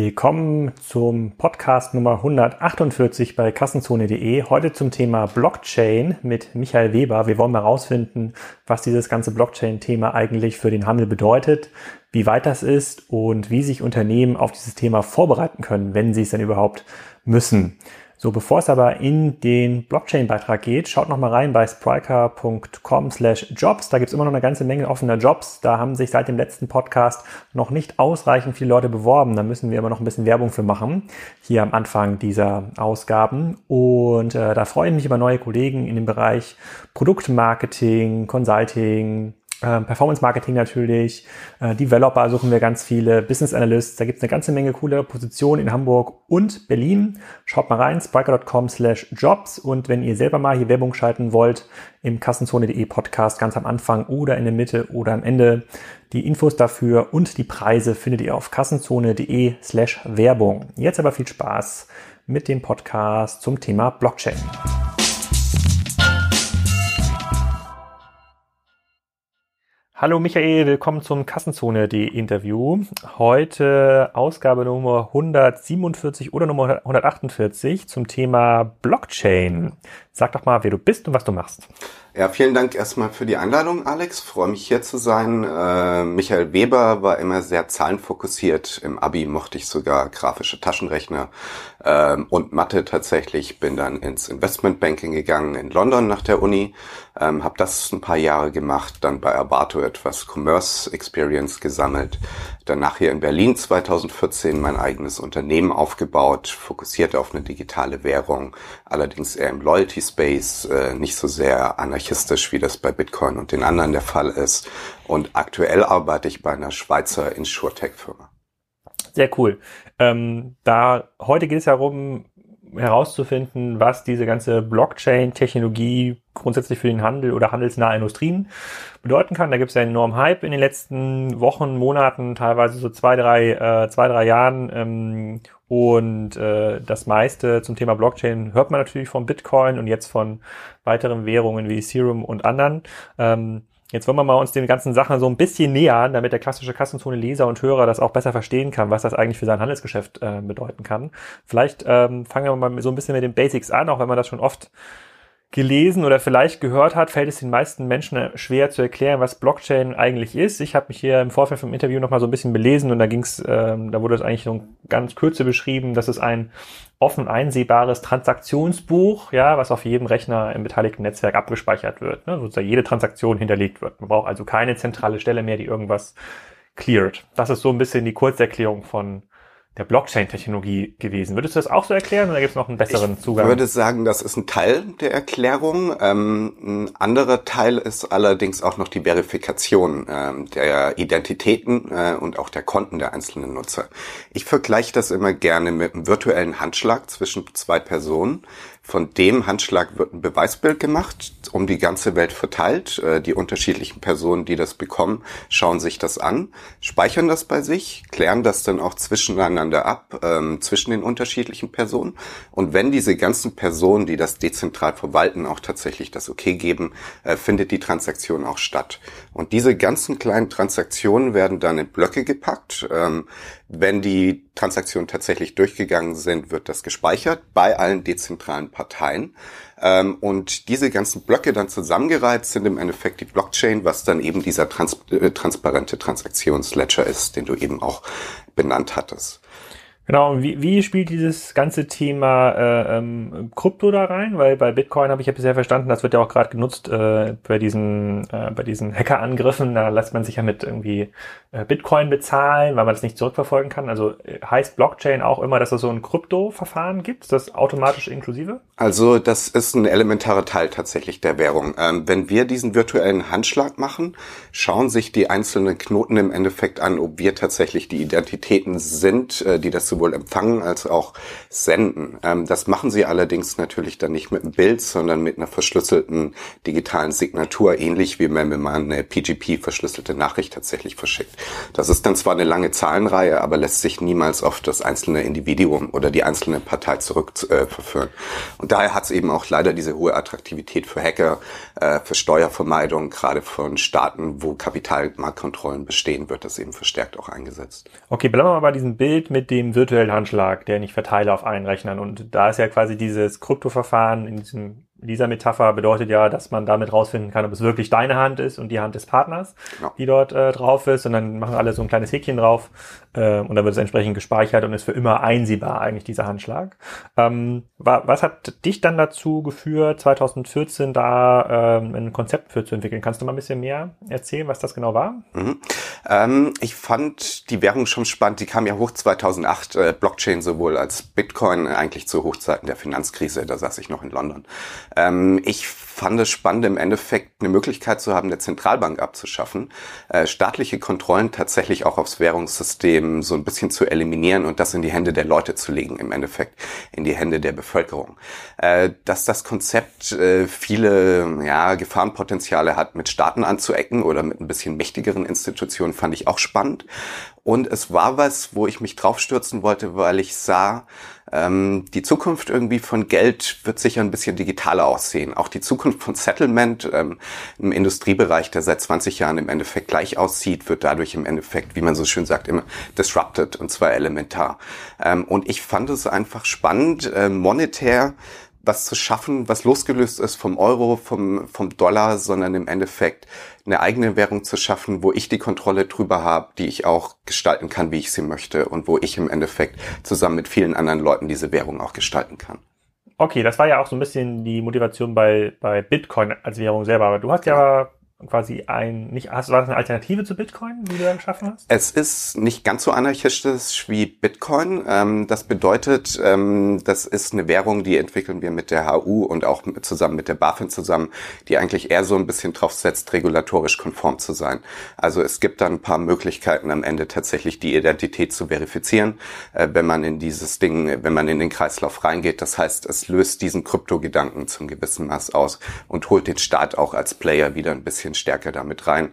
Willkommen zum Podcast Nummer 148 bei Kassenzone.de. Heute zum Thema Blockchain mit Michael Weber. Wir wollen mal rausfinden, was dieses ganze Blockchain-Thema eigentlich für den Handel bedeutet, wie weit das ist und wie sich Unternehmen auf dieses Thema vorbereiten können, wenn sie es denn überhaupt müssen. So, bevor es aber in den Blockchain-Beitrag geht, schaut noch mal rein bei spriker.com slash jobs. Da gibt's immer noch eine ganze Menge offener Jobs. Da haben sich seit dem letzten Podcast noch nicht ausreichend viele Leute beworben. Da müssen wir immer noch ein bisschen Werbung für machen, hier am Anfang dieser Ausgaben. Und äh, da freue ich mich über neue Kollegen in dem Bereich Produktmarketing, Consulting, äh, Performance Marketing natürlich, äh, Developer suchen wir ganz viele, Business Analysts, da gibt es eine ganze Menge coole Positionen in Hamburg und Berlin. Schaut mal rein, spriker.com slash jobs und wenn ihr selber mal hier Werbung schalten wollt, im Kassenzone.de Podcast ganz am Anfang oder in der Mitte oder am Ende. Die Infos dafür und die Preise findet ihr auf kassenzone.de slash Werbung. Jetzt aber viel Spaß mit dem Podcast zum Thema Blockchain. Hallo Michael, willkommen zum Kassenzone.de Interview. Heute Ausgabe Nummer 147 oder Nummer 148 zum Thema Blockchain. Sag doch mal, wer du bist und was du machst. Ja, vielen Dank erstmal für die Einladung, Alex. Freue mich hier zu sein. Äh, Michael Weber war immer sehr zahlenfokussiert. Im Abi mochte ich sogar grafische Taschenrechner ähm, und Mathe tatsächlich. Bin dann ins Investmentbanking gegangen in London nach der Uni. Ähm, habe das ein paar Jahre gemacht, dann bei Abato etwas Commerce Experience gesammelt. Danach hier in Berlin 2014 mein eigenes Unternehmen aufgebaut, fokussiert auf eine digitale Währung, allerdings eher im Loyalty Space, äh, nicht so sehr anarchistisch, wie das bei Bitcoin und den anderen der Fall ist. Und aktuell arbeite ich bei einer Schweizer Insurtech-Firma. Sehr cool. Ähm, da heute geht es ja darum, herauszufinden, was diese ganze Blockchain-Technologie grundsätzlich für den Handel oder handelsnahe Industrien bedeuten kann. Da gibt es ja einen enormen Hype in den letzten Wochen, Monaten, teilweise so zwei, drei, äh, zwei, drei Jahren. Ähm, und äh, das meiste zum Thema Blockchain hört man natürlich von Bitcoin und jetzt von weiteren Währungen wie Ethereum und anderen. Ähm, Jetzt wollen wir mal uns den ganzen Sachen so ein bisschen nähern, damit der klassische Kassenzone-Leser und Hörer das auch besser verstehen kann, was das eigentlich für sein Handelsgeschäft äh, bedeuten kann. Vielleicht ähm, fangen wir mal so ein bisschen mit den Basics an, auch wenn man das schon oft gelesen oder vielleicht gehört hat, fällt es den meisten Menschen schwer zu erklären, was Blockchain eigentlich ist. Ich habe mich hier im Vorfeld vom Interview noch mal so ein bisschen belesen und da ging's, ähm, da wurde es eigentlich so ganz kürze beschrieben, dass es ein offen einsehbares Transaktionsbuch, ja, was auf jedem Rechner im beteiligten Netzwerk abgespeichert wird, ne, sozusagen jede Transaktion hinterlegt wird. Man braucht also keine zentrale Stelle mehr, die irgendwas cleared. Das ist so ein bisschen die Kurzerklärung von der Blockchain-Technologie gewesen. Würdest du das auch so erklären oder gibt es noch einen besseren ich Zugang? Ich würde sagen, das ist ein Teil der Erklärung. Ähm, ein anderer Teil ist allerdings auch noch die Verifikation ähm, der Identitäten äh, und auch der Konten der einzelnen Nutzer. Ich vergleiche das immer gerne mit einem virtuellen Handschlag zwischen zwei Personen. Von dem Handschlag wird ein Beweisbild gemacht, um die ganze Welt verteilt. Äh, die unterschiedlichen Personen, die das bekommen, schauen sich das an, speichern das bei sich, klären das dann auch zwischeneinander ab, ähm, zwischen den unterschiedlichen Personen. Und wenn diese ganzen Personen, die das dezentral verwalten, auch tatsächlich das Okay geben, äh, findet die Transaktion auch statt. Und diese ganzen kleinen Transaktionen werden dann in Blöcke gepackt. Ähm, wenn die Transaktionen tatsächlich durchgegangen sind, wird das gespeichert bei allen dezentralen Parteien. Ähm, und diese ganzen Blöcke dann zusammengereiht sind im Endeffekt die Blockchain, was dann eben dieser trans äh, transparente Transaktionsledger ist, den du eben auch benannt hattest. Genau, wie, wie spielt dieses ganze Thema äh, ähm, Krypto da rein? Weil bei Bitcoin habe ich ja bisher verstanden, das wird ja auch gerade genutzt äh, bei diesen äh, bei diesen Hackerangriffen. Da lässt man sich ja mit irgendwie äh, Bitcoin bezahlen, weil man das nicht zurückverfolgen kann. Also äh, heißt Blockchain auch immer, dass es so ein Krypto-Verfahren gibt? Das automatisch inklusive? Also das ist ein elementarer Teil tatsächlich der Währung. Ähm, wenn wir diesen virtuellen Handschlag machen, schauen sich die einzelnen Knoten im Endeffekt an, ob wir tatsächlich die Identitäten sind, äh, die das sowohl empfangen als auch senden. Ähm, das machen sie allerdings natürlich dann nicht mit einem Bild, sondern mit einer verschlüsselten digitalen Signatur, ähnlich wie wenn man eine PGP-verschlüsselte Nachricht tatsächlich verschickt. Das ist dann zwar eine lange Zahlenreihe, aber lässt sich niemals auf das einzelne Individuum oder die einzelne Partei zurückverführen. Äh, Und daher hat es eben auch leider diese hohe Attraktivität für Hacker, äh, für Steuervermeidung, gerade von Staaten, wo Kapitalmarktkontrollen bestehen, wird das eben verstärkt auch eingesetzt. Okay, bleiben wir mal bei diesem Bild mit dem virtuellen virtuellen Handschlag, den ich verteile auf allen Rechnern. Und da ist ja quasi dieses Kryptoverfahren in diesem dieser Metapher bedeutet ja, dass man damit rausfinden kann, ob es wirklich deine Hand ist und die Hand des Partners, genau. die dort äh, drauf ist. Und dann machen alle so ein kleines Häkchen drauf äh, und dann wird es entsprechend gespeichert und ist für immer einsehbar eigentlich dieser Handschlag. Ähm, was hat dich dann dazu geführt, 2014 da ähm, ein Konzept für zu entwickeln? Kannst du mal ein bisschen mehr erzählen, was das genau war? Mhm. Ähm, ich fand die Währung schon spannend. Die kam ja hoch 2008, äh, Blockchain sowohl als Bitcoin eigentlich zu Hochzeiten der Finanzkrise. Da saß ich noch in London. Ähm, ich fand es spannend, im Endeffekt eine Möglichkeit zu haben, der Zentralbank abzuschaffen, äh, staatliche Kontrollen tatsächlich auch aufs Währungssystem so ein bisschen zu eliminieren und das in die Hände der Leute zu legen, im Endeffekt in die Hände der Bevölkerung. Äh, dass das Konzept äh, viele ja, Gefahrenpotenziale hat, mit Staaten anzuecken oder mit ein bisschen mächtigeren Institutionen, fand ich auch spannend. Und es war was, wo ich mich draufstürzen wollte, weil ich sah, ähm, die Zukunft irgendwie von Geld wird sicher ein bisschen digitaler aussehen. Auch die Zukunft von Settlement ähm, im Industriebereich, der seit 20 Jahren im Endeffekt gleich aussieht, wird dadurch im Endeffekt, wie man so schön sagt, immer disrupted und zwar elementar. Ähm, und ich fand es einfach spannend, äh, monetär was zu schaffen, was losgelöst ist vom Euro, vom, vom Dollar, sondern im Endeffekt eine eigene Währung zu schaffen, wo ich die Kontrolle drüber habe, die ich auch gestalten kann, wie ich sie möchte und wo ich im Endeffekt zusammen mit vielen anderen Leuten diese Währung auch gestalten kann. Okay, das war ja auch so ein bisschen die Motivation bei, bei Bitcoin als Währung selber. Aber du hast ja quasi ein, nicht, hast, war das eine Alternative zu Bitcoin, die du da geschaffen hast? Es ist nicht ganz so anarchistisch wie Bitcoin. Ähm, das bedeutet, ähm, das ist eine Währung, die entwickeln wir mit der HU und auch zusammen mit der BaFin zusammen, die eigentlich eher so ein bisschen drauf setzt, regulatorisch konform zu sein. Also es gibt dann ein paar Möglichkeiten am Ende tatsächlich die Identität zu verifizieren, äh, wenn man in dieses Ding, wenn man in den Kreislauf reingeht. Das heißt, es löst diesen Kryptogedanken zum gewissen Maß aus und holt den Staat auch als Player wieder ein bisschen bisschen stärker damit rein.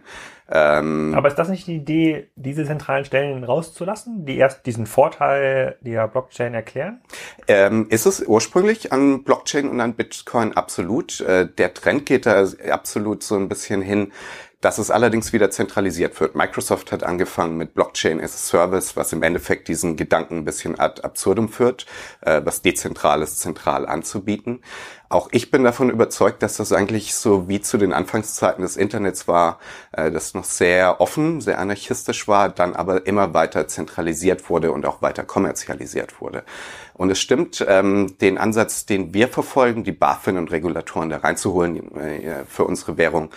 Ähm, Aber ist das nicht die Idee, diese zentralen Stellen rauszulassen, die erst diesen Vorteil der Blockchain erklären? Ähm, ist es ursprünglich an Blockchain und an Bitcoin absolut. Äh, der Trend geht da absolut so ein bisschen hin, dass es allerdings wieder zentralisiert wird. Microsoft hat angefangen mit Blockchain as a Service, was im Endeffekt diesen Gedanken ein bisschen ad absurdum führt, äh, was dezentrales zentral anzubieten. Auch ich bin davon überzeugt, dass das eigentlich so wie zu den Anfangszeiten des Internets war, äh, das noch sehr offen, sehr anarchistisch war, dann aber immer weiter zentralisiert wurde und auch weiter kommerzialisiert wurde. Und es stimmt, ähm, den Ansatz, den wir verfolgen, die BaFin und Regulatoren da reinzuholen äh, für unsere Währung,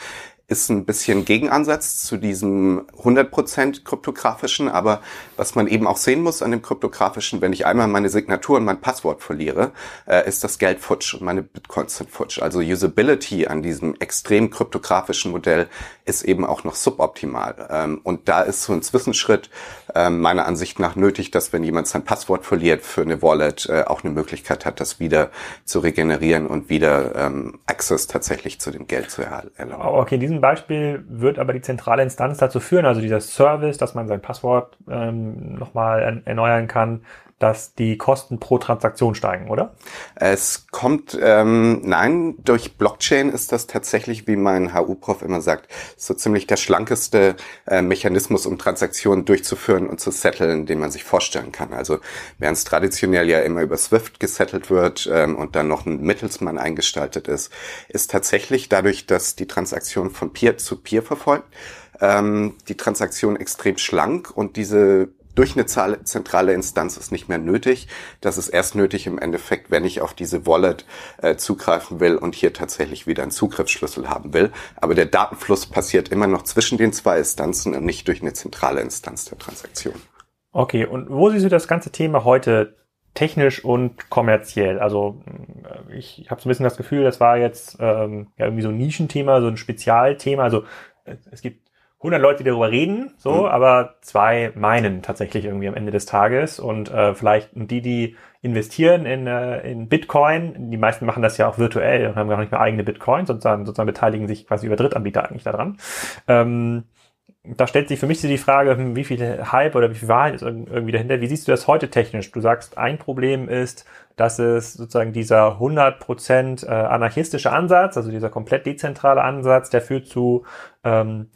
ist ein bisschen Gegenansatz zu diesem 100% kryptografischen, aber was man eben auch sehen muss an dem kryptografischen, wenn ich einmal meine Signatur und mein Passwort verliere, äh, ist das Geld futsch und meine Bitcoins sind futsch. Also Usability an diesem extrem kryptografischen Modell ist eben auch noch suboptimal. Ähm, und da ist so ein Zwischenschritt äh, meiner Ansicht nach nötig, dass wenn jemand sein Passwort verliert für eine Wallet, äh, auch eine Möglichkeit hat, das wieder zu regenerieren und wieder ähm, Access tatsächlich zu dem Geld zu erhalten. Okay, diesem Beispiel wird aber die zentrale Instanz dazu führen, also dieser Service, dass man sein Passwort ähm, nochmal erneuern kann, dass die Kosten pro Transaktion steigen, oder? Es kommt, ähm, nein, durch Blockchain ist das tatsächlich, wie mein HU-Prof immer sagt, so ziemlich der schlankeste äh, Mechanismus, um Transaktionen durchzuführen und zu setteln, den man sich vorstellen kann. Also während es traditionell ja immer über Swift gesettelt wird ähm, und dann noch ein Mittelsmann eingestaltet ist, ist tatsächlich dadurch, dass die Transaktion von Peer zu Peer verfolgt, ähm, die Transaktion extrem schlank und diese durch eine zentrale Instanz ist nicht mehr nötig. Das ist erst nötig im Endeffekt, wenn ich auf diese Wallet äh, zugreifen will und hier tatsächlich wieder einen Zugriffsschlüssel haben will. Aber der Datenfluss passiert immer noch zwischen den zwei Instanzen und nicht durch eine zentrale Instanz der Transaktion. Okay, und wo siehst du das ganze Thema heute technisch und kommerziell? Also äh, ich, ich habe so ein bisschen das Gefühl, das war jetzt ähm, ja irgendwie so ein Nischenthema, so ein Spezialthema. Also äh, es gibt 100 Leute, die darüber reden, so, mhm. aber zwei meinen tatsächlich irgendwie am Ende des Tages und äh, vielleicht die, die investieren in, äh, in Bitcoin, die meisten machen das ja auch virtuell und haben gar nicht mehr eigene Bitcoins, sozusagen, sozusagen beteiligen sich quasi über Drittanbieter eigentlich daran. Ähm, da stellt sich für mich so die Frage, hm, wie viel Hype oder wie viel Wahrheit ist irgendwie dahinter. Wie siehst du das heute technisch? Du sagst, ein Problem ist, dass es sozusagen dieser 100% äh, anarchistische Ansatz, also dieser komplett dezentrale Ansatz, der führt zu ähm,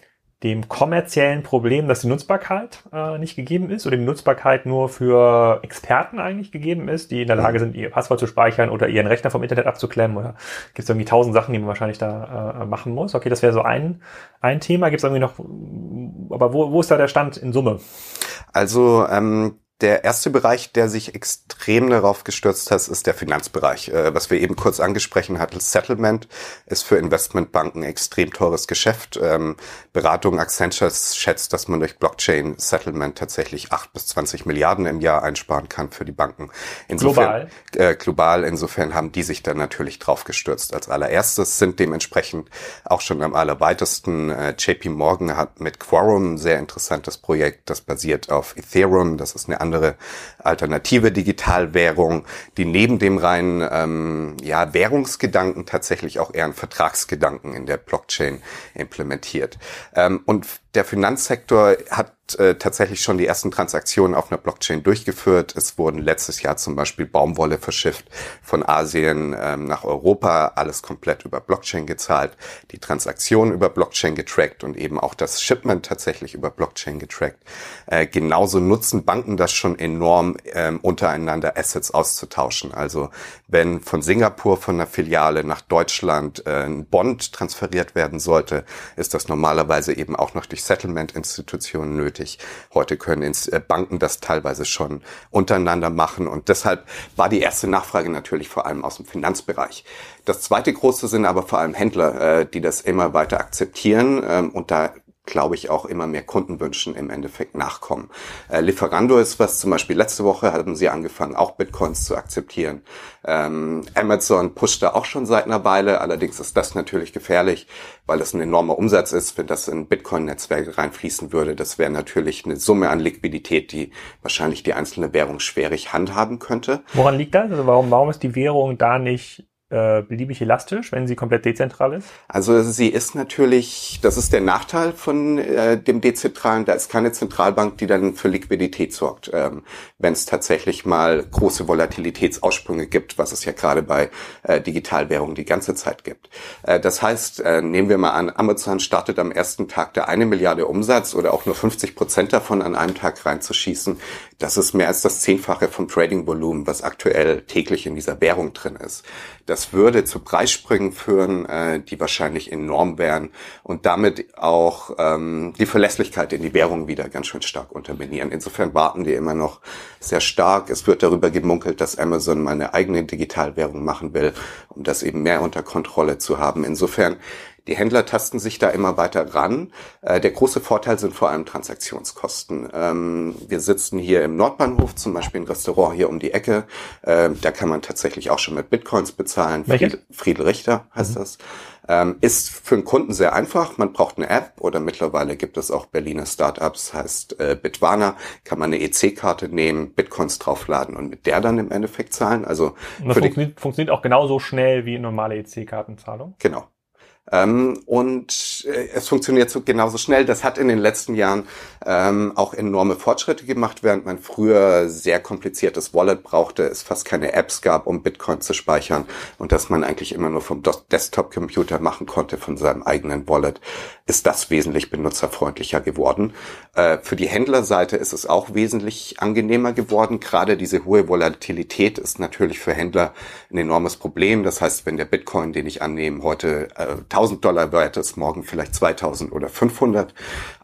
dem kommerziellen Problem, dass die Nutzbarkeit äh, nicht gegeben ist oder die Nutzbarkeit nur für Experten eigentlich gegeben ist, die in der Lage sind, ihr Passwort zu speichern oder ihren Rechner vom Internet abzuklemmen oder gibt es irgendwie tausend Sachen, die man wahrscheinlich da äh, machen muss. Okay, das wäre so ein, ein Thema. Gibt es irgendwie noch, aber wo, wo ist da der Stand in Summe? Also ähm, der erste Bereich, der sich extrem darauf gestürzt hat, ist der Finanzbereich. Äh, was wir eben kurz angesprochen hatten, Settlement ist für Investmentbanken extrem teures Geschäft. Ähm, Beratung Accenture schätzt, dass man durch Blockchain Settlement tatsächlich 8 bis 20 Milliarden im Jahr einsparen kann für die Banken. Insofern, global. Äh, global. Insofern haben die sich dann natürlich drauf gestürzt. Als allererstes sind dementsprechend auch schon am allerweitesten äh, JP Morgan hat mit Quorum ein sehr interessantes Projekt, das basiert auf Ethereum. Das ist eine andere andere alternative Digitalwährung, die neben dem reinen ähm, ja, Währungsgedanken tatsächlich auch eher einen Vertragsgedanken in der Blockchain implementiert. Ähm, und der Finanzsektor hat äh, tatsächlich schon die ersten Transaktionen auf einer Blockchain durchgeführt. Es wurden letztes Jahr zum Beispiel Baumwolle verschifft von Asien ähm, nach Europa, alles komplett über Blockchain gezahlt, die Transaktionen über Blockchain getrackt und eben auch das Shipment tatsächlich über Blockchain getrackt. Äh, genauso nutzen Banken das schon enorm, ähm, untereinander Assets auszutauschen. Also wenn von Singapur von einer Filiale nach Deutschland äh, ein Bond transferiert werden sollte, ist das normalerweise eben auch noch durch Settlement-Institutionen nötig. Heute können äh, Banken das teilweise schon untereinander machen und deshalb war die erste Nachfrage natürlich vor allem aus dem Finanzbereich. Das zweite große sind aber vor allem Händler, äh, die das immer weiter akzeptieren ähm, und da glaube ich, auch immer mehr Kundenwünschen im Endeffekt nachkommen. Äh, Lieferando ist was, zum Beispiel letzte Woche haben sie angefangen, auch Bitcoins zu akzeptieren. Ähm, Amazon pusht da auch schon seit einer Weile, allerdings ist das natürlich gefährlich, weil das ein enormer Umsatz ist, wenn das in Bitcoin-Netzwerke reinfließen würde. Das wäre natürlich eine Summe an Liquidität, die wahrscheinlich die einzelne Währung schwierig handhaben könnte. Woran liegt das? Also warum, warum ist die Währung da nicht äh, beliebig elastisch, wenn sie komplett dezentral ist? Also sie ist natürlich, das ist der Nachteil von äh, dem dezentralen, da ist keine Zentralbank, die dann für Liquidität sorgt, ähm, wenn es tatsächlich mal große Volatilitätsaussprünge gibt, was es ja gerade bei äh, Digitalwährungen die ganze Zeit gibt. Äh, das heißt, äh, nehmen wir mal an, Amazon startet am ersten Tag der eine Milliarde Umsatz oder auch nur 50 Prozent davon an einem Tag reinzuschießen. Das ist mehr als das Zehnfache vom Trading-Volumen, was aktuell täglich in dieser Währung drin ist. Das würde zu Preissprüngen führen, äh, die wahrscheinlich enorm wären und damit auch ähm, die Verlässlichkeit in die Währung wieder ganz schön stark unterminieren. Insofern warten wir immer noch sehr stark. Es wird darüber gemunkelt, dass Amazon mal eine eigene Digitalwährung machen will, um das eben mehr unter Kontrolle zu haben. Insofern die Händler tasten sich da immer weiter ran. Äh, der große Vorteil sind vor allem Transaktionskosten. Ähm, wir sitzen hier im Nordbahnhof, zum Beispiel ein Restaurant hier um die Ecke. Äh, da kann man tatsächlich auch schon mit Bitcoins bezahlen. Friedel, Friedel Richter heißt mhm. das. Ähm, ist für einen Kunden sehr einfach. Man braucht eine App oder mittlerweile gibt es auch Berliner Startups, heißt äh, Bitwana. Kann man eine EC-Karte nehmen, Bitcoins draufladen und mit der dann im Endeffekt zahlen. Also und das funktioniert, funktioniert auch genauso schnell wie normale EC-Kartenzahlung. Genau. Ähm, und äh, es funktioniert so genauso schnell. Das hat in den letzten Jahren ähm, auch enorme Fortschritte gemacht, während man früher sehr kompliziertes Wallet brauchte, es fast keine Apps gab, um Bitcoin zu speichern und dass man eigentlich immer nur vom Desktop-Computer machen konnte von seinem eigenen Wallet, ist das wesentlich benutzerfreundlicher geworden. Äh, für die Händlerseite ist es auch wesentlich angenehmer geworden. Gerade diese hohe Volatilität ist natürlich für Händler ein enormes Problem. Das heißt, wenn der Bitcoin, den ich annehme, heute äh, 1000 Dollar wert ist, morgen vielleicht 2000 oder 500.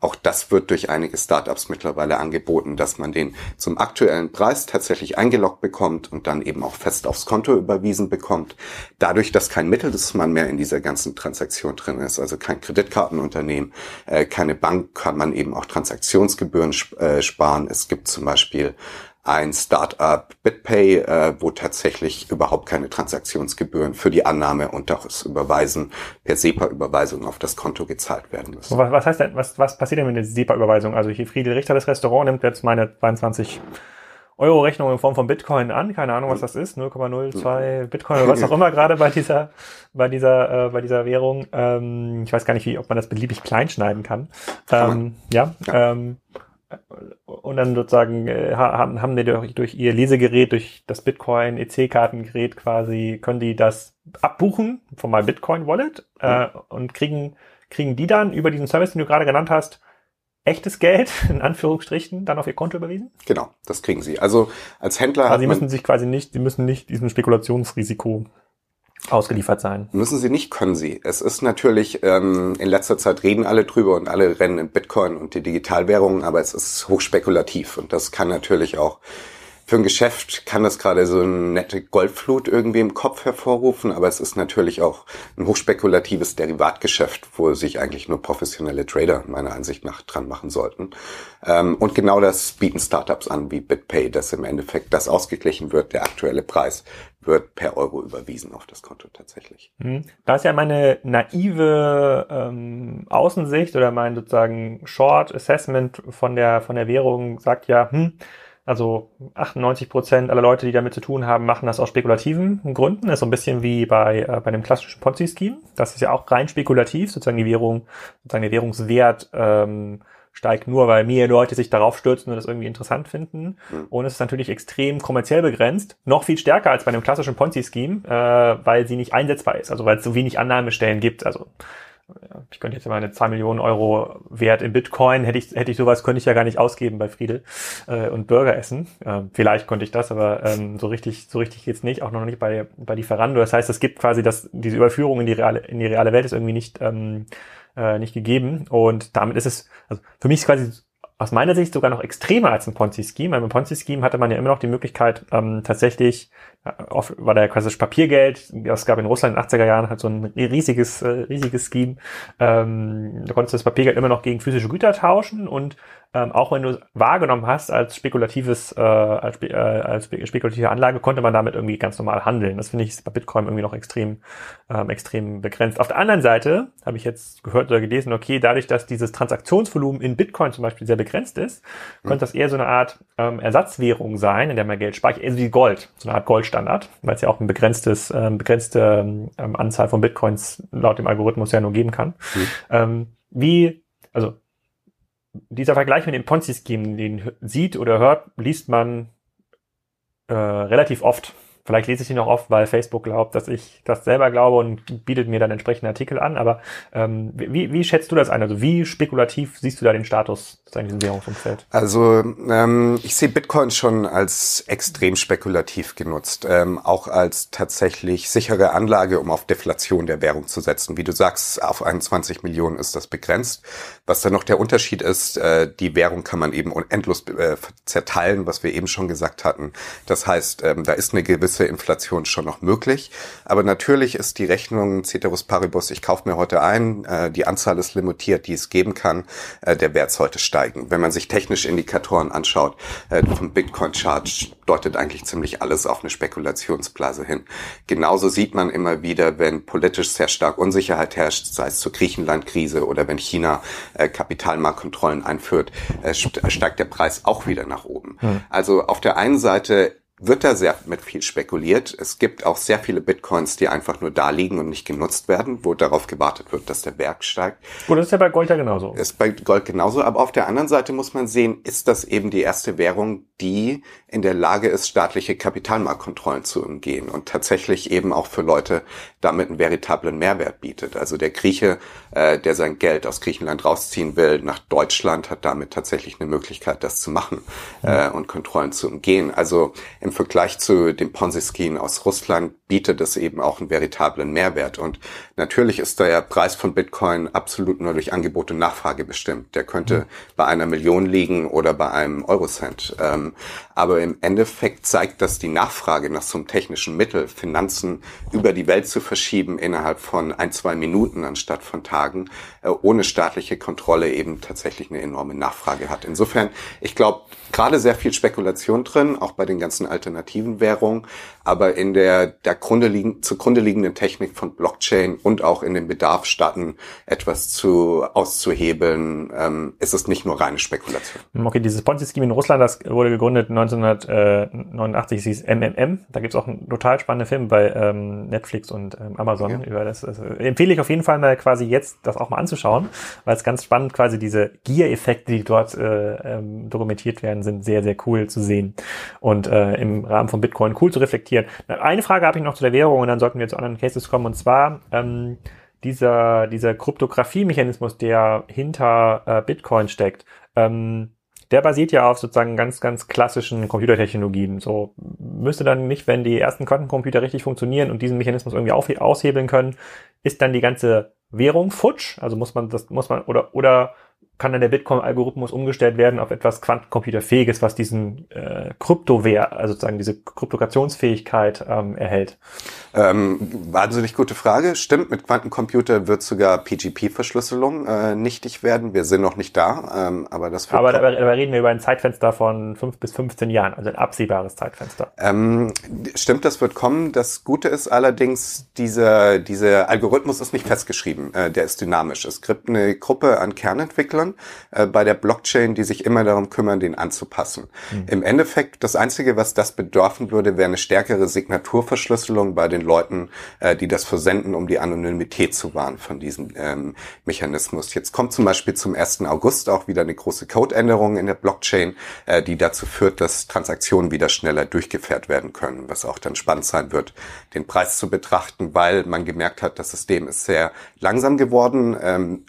Auch das wird durch einige Startups mittlerweile angeboten, dass man den zum aktuellen Preis tatsächlich eingeloggt bekommt und dann eben auch fest aufs Konto überwiesen bekommt. Dadurch, dass kein Mittelsmann mehr in dieser ganzen Transaktion drin ist, also kein Kreditkartenunternehmen, äh, keine Bank, kann man eben auch Transaktionsgebühren äh, sparen. Es gibt zum Beispiel ein Startup BitPay, äh, wo tatsächlich überhaupt keine Transaktionsgebühren für die Annahme und auch das Überweisen per SEPA-Überweisung auf das Konto gezahlt werden müssen. Was, was heißt denn, was, was passiert denn mit der SEPA-Überweisung? Also hier Friedel Richter, das Restaurant, nimmt jetzt meine 22 Euro Rechnung in Form von Bitcoin an, keine Ahnung, was das ist, 0,02 Bitcoin oder was auch immer gerade bei dieser, bei dieser, äh, bei dieser Währung. Ähm, ich weiß gar nicht, wie, ob man das beliebig klein schneiden kann. Ähm, ja, ja. Ähm, und dann sozusagen äh, haben, haben die durch, durch ihr Lesegerät, durch das Bitcoin EC-Kartengerät quasi, können die das abbuchen von meinem Bitcoin Wallet äh, mhm. und kriegen kriegen die dann über diesen Service, den du gerade genannt hast, echtes Geld, in Anführungsstrichen, dann auf ihr Konto überwiesen? Genau, das kriegen sie. Also als Händler. Also sie müssen sich quasi nicht, sie müssen nicht diesem Spekulationsrisiko ausgeliefert sein. Müssen sie nicht, können sie. Es ist natürlich, ähm, in letzter Zeit reden alle drüber und alle rennen in Bitcoin und die Digitalwährungen, aber es ist hochspekulativ und das kann natürlich auch für ein Geschäft kann das gerade so eine nette Goldflut irgendwie im Kopf hervorrufen, aber es ist natürlich auch ein hochspekulatives Derivatgeschäft, wo sich eigentlich nur professionelle Trader meiner Ansicht nach dran machen sollten. Ähm, und genau das bieten Startups an wie BitPay, dass im Endeffekt das ausgeglichen wird, der aktuelle Preis wird per Euro überwiesen auf das Konto tatsächlich. Hm. Da ist ja meine naive ähm, Außensicht oder mein sozusagen Short Assessment von der von der Währung sagt ja, hm, also 98 Prozent aller Leute, die damit zu tun haben, machen das aus spekulativen Gründen. Das ist so ein bisschen wie bei, äh, bei dem klassischen Ponzi-Scheme. Das ist ja auch rein spekulativ. Sozusagen die Währung, sozusagen der Währungswert ähm, steigt nur, weil mehr Leute sich darauf stürzen und das irgendwie interessant finden. Mhm. Und es ist natürlich extrem kommerziell begrenzt. Noch viel stärker als bei einem klassischen Ponzi-Scheme, äh, weil sie nicht einsetzbar ist. Also weil es so wenig Annahmestellen gibt. Also ich könnte jetzt meine zwei Millionen Euro Wert in Bitcoin, hätte ich, hätte ich sowas, könnte ich ja gar nicht ausgeben bei Friedel äh, und Burger essen. Ähm, vielleicht konnte ich das, aber ähm, so richtig, so richtig geht's nicht, auch noch nicht bei, bei Lieferando. Das heißt, es gibt quasi das, diese Überführung in die reale, in die reale Welt ist irgendwie nicht, ähm, äh, nicht gegeben. Und damit ist es, also für mich ist quasi aus meiner Sicht sogar noch extremer als ein Ponzi-Scheme. Beim Ponzi-Scheme hatte man ja immer noch die Möglichkeit, ähm, tatsächlich, war da ja quasi Papiergeld, das gab in Russland in den 80er Jahren halt so ein riesiges, äh, riesiges Scheme. Ähm, da konntest du das Papiergeld immer noch gegen physische Güter tauschen und ähm, auch wenn du wahrgenommen hast als spekulatives, äh, als, äh, als spekulative Anlage, konnte man damit irgendwie ganz normal handeln. Das finde ich bei Bitcoin irgendwie noch extrem, ähm, extrem begrenzt. Auf der anderen Seite habe ich jetzt gehört oder gelesen, okay, dadurch, dass dieses Transaktionsvolumen in Bitcoin zum Beispiel sehr begrenzt ist, mhm. könnte das eher so eine Art ähm, Ersatzwährung sein, in der man Geld speichert, eher so wie Gold, so eine Art Goldstandard, weil es ja auch ein begrenztes, ähm, begrenzte ähm, Anzahl von Bitcoins laut dem Algorithmus ja nur geben kann. Mhm. Ähm, wie, also dieser Vergleich mit dem Ponzi-Scheme, den sieht oder hört, liest man äh, relativ oft Vielleicht lese ich ihn noch oft, weil Facebook glaubt, dass ich das selber glaube und bietet mir dann entsprechende Artikel an. Aber ähm, wie, wie schätzt du das ein? Also wie spekulativ siehst du da den Status in diesem Währungsumfeld? Also ähm, ich sehe Bitcoin schon als extrem spekulativ genutzt, ähm, auch als tatsächlich sichere Anlage, um auf Deflation der Währung zu setzen. Wie du sagst, auf 21 Millionen ist das begrenzt. Was dann noch der Unterschied ist, äh, die Währung kann man eben endlos äh, zerteilen, was wir eben schon gesagt hatten. Das heißt, ähm, da ist eine gewisse gewisse Inflation schon noch möglich. Aber natürlich ist die Rechnung Ceteris Paribus, ich kaufe mir heute ein, äh, die Anzahl ist limitiert, die es geben kann, äh, der Wert sollte steigen. Wenn man sich technische Indikatoren anschaut, äh, vom Bitcoin-Chart deutet eigentlich ziemlich alles auf eine Spekulationsblase hin. Genauso sieht man immer wieder, wenn politisch sehr stark Unsicherheit herrscht, sei es zur Griechenland-Krise oder wenn China äh, Kapitalmarktkontrollen einführt, äh, steigt der Preis auch wieder nach oben. Hm. Also auf der einen Seite wird da sehr mit viel spekuliert. Es gibt auch sehr viele Bitcoins, die einfach nur da liegen und nicht genutzt werden, wo darauf gewartet wird, dass der Berg steigt. Gut, das ist ja bei Gold ja genauso. Ist bei Gold genauso, aber auf der anderen Seite muss man sehen, ist das eben die erste Währung, die in der Lage ist, staatliche Kapitalmarktkontrollen zu umgehen und tatsächlich eben auch für Leute damit einen veritablen Mehrwert bietet. Also der Grieche, äh, der sein Geld aus Griechenland rausziehen will, nach Deutschland, hat damit tatsächlich eine Möglichkeit, das zu machen äh, und Kontrollen zu umgehen. Also im Vergleich zu dem Ponzi-Scheme aus Russland bietet es eben auch einen veritablen Mehrwert. Und natürlich ist der Preis von Bitcoin absolut nur durch Angebot und Nachfrage bestimmt. Der könnte mhm. bei einer Million liegen oder bei einem Eurocent. Ähm, aber im Endeffekt zeigt das die Nachfrage nach so einem technischen Mittel, Finanzen über die Welt zu verschieben innerhalb von ein, zwei Minuten anstatt von Tagen, äh, ohne staatliche Kontrolle eben tatsächlich eine enorme Nachfrage hat. Insofern, ich glaube, gerade sehr viel Spekulation drin, auch bei den ganzen alternativen Währungen, aber in der, der Grunde liegen, zugrunde liegenden Technik von Blockchain und auch in dem Bedarf, Staaten etwas zu auszuhebeln, ähm, ist es nicht nur reine Spekulation. Okay, dieses Ponzi-Scheme in Russland, das wurde gegründet 1989, hieß MMM. Da gibt's auch einen total spannenden Film bei ähm, Netflix und ähm, Amazon ja. über das. Also, empfehle ich auf jeden Fall mal quasi jetzt das auch mal anzuschauen, weil es ganz spannend quasi diese Gier-Effekte, die dort äh, ähm, dokumentiert werden, sind sehr, sehr cool zu sehen und äh, im Rahmen von Bitcoin cool zu reflektieren. Eine Frage habe ich noch zu der Währung und dann sollten wir zu anderen Cases kommen und zwar ähm, dieser, dieser Kryptographie-Mechanismus, der hinter äh, Bitcoin steckt, ähm, der basiert ja auf sozusagen ganz, ganz klassischen Computertechnologien. So müsste dann nicht, wenn die ersten Quantencomputer richtig funktionieren und diesen Mechanismus irgendwie auf, aushebeln können, ist dann die ganze Währung futsch? Also muss man das, muss man, oder, oder kann dann der Bitcoin-Algorithmus umgestellt werden auf etwas Quantencomputerfähiges, was diesen äh, Kryptowert, also sozusagen diese Kryptogrationsfähigkeit ähm, erhält? Ähm, wahnsinnig gute Frage. Stimmt, mit Quantencomputer wird sogar PGP-Verschlüsselung äh, nichtig werden. Wir sind noch nicht da, ähm, aber das wird Aber dabei, dabei reden wir über ein Zeitfenster von fünf bis 15 Jahren, also ein absehbares Zeitfenster. Ähm, stimmt, das wird kommen. Das Gute ist allerdings, dieser, dieser Algorithmus ist nicht festgeschrieben. Äh, der ist dynamisch. Es gibt eine Gruppe an Kernentwicklern, Entwicklern äh, bei der Blockchain, die sich immer darum kümmern, den anzupassen. Mhm. Im Endeffekt, das Einzige, was das bedürfen würde, wäre eine stärkere Signaturverschlüsselung bei den Leuten, äh, die das versenden, um die Anonymität zu wahren von diesem ähm, Mechanismus. Jetzt kommt zum Beispiel zum 1. August auch wieder eine große Codeänderung in der Blockchain, äh, die dazu führt, dass Transaktionen wieder schneller durchgeführt werden können, was auch dann spannend sein wird, den Preis zu betrachten, weil man gemerkt hat, das System ist sehr langsam geworden. Ähm,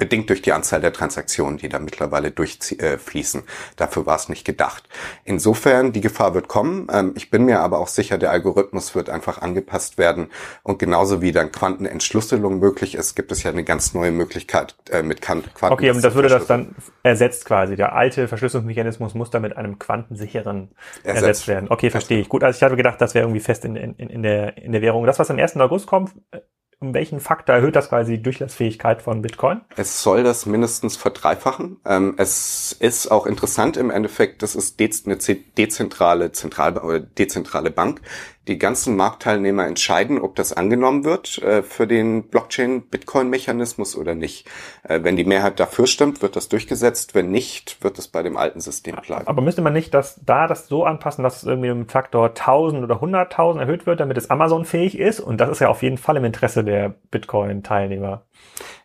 bedingt durch die Anzahl der Transaktionen, die da mittlerweile durchfließen. Äh, Dafür war es nicht gedacht. Insofern, die Gefahr wird kommen. Ähm, ich bin mir aber auch sicher, der Algorithmus wird einfach angepasst werden. Und genauso wie dann Quantenentschlüsselung möglich ist, gibt es ja eine ganz neue Möglichkeit äh, mit Quanten. Okay, und das würde das dann ersetzt quasi. Der alte Verschlüsselungsmechanismus muss dann mit einem quantensicheren ersetzt, ersetzt werden. Okay, verstehe ich. Gut, also ich hatte gedacht, das wäre irgendwie fest in, in, in, der, in der Währung. Das, was am 1. August kommt, um welchen Faktor erhöht das quasi die Durchlassfähigkeit von Bitcoin? Es soll das mindestens verdreifachen. Ähm, es ist auch interessant im Endeffekt, das ist eine dezentrale Zentral oder dezentrale Bank, die ganzen Marktteilnehmer entscheiden, ob das angenommen wird äh, für den Blockchain-Bitcoin-Mechanismus oder nicht. Äh, wenn die Mehrheit dafür stimmt, wird das durchgesetzt. Wenn nicht, wird es bei dem alten System bleiben. Aber müsste man nicht das, da das so anpassen, dass es irgendwie um Faktor 1000 oder 100.000 erhöht wird, damit es Amazon-fähig ist? Und das ist ja auf jeden Fall im Interesse der Bitcoin-Teilnehmer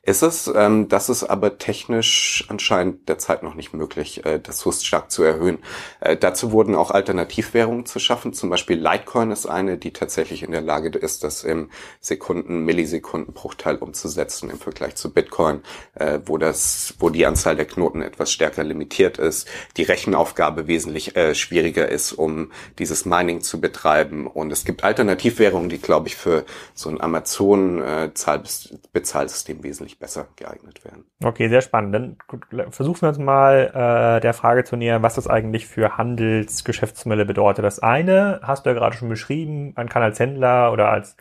ist es. Ähm, das ist aber technisch anscheinend derzeit noch nicht möglich, äh, das so stark zu erhöhen. Äh, dazu wurden auch Alternativwährungen zu schaffen. Zum Beispiel Litecoin ist eine, die tatsächlich in der Lage ist, das im Sekunden, Millisekundenbruchteil umzusetzen im Vergleich zu Bitcoin, äh, wo das, wo die Anzahl der Knoten etwas stärker limitiert ist, die Rechenaufgabe wesentlich äh, schwieriger ist, um dieses Mining zu betreiben. Und es gibt Alternativwährungen, die, glaube ich, für so ein Amazon-Bezahlsystem äh, wesentlich wesentlich besser geeignet werden. Okay, sehr spannend. Dann versuchen wir uns mal äh, der Frage zu nähern, was das eigentlich für Handelsgeschäftsmodelle bedeutet. Das eine hast du ja gerade schon beschrieben, man kann als Händler oder als,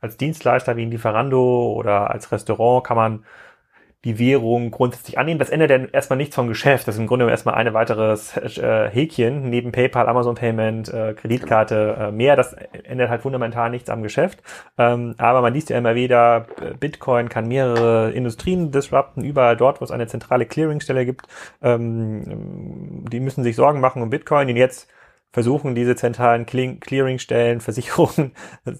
als Dienstleister wie ein Lieferando oder als Restaurant kann man die Währung grundsätzlich annehmen. Das ändert dann erstmal nichts vom Geschäft. Das ist im Grunde erstmal eine weiteres äh, Häkchen neben PayPal, Amazon Payment, äh, Kreditkarte äh, mehr. Das ändert halt fundamental nichts am Geschäft. Ähm, aber man liest ja immer wieder, Bitcoin kann mehrere Industrien disrupten, überall dort, wo es eine zentrale Clearingstelle gibt. Ähm, die müssen sich Sorgen machen um Bitcoin. Und jetzt versuchen diese zentralen Clearingstellen, Versicherungen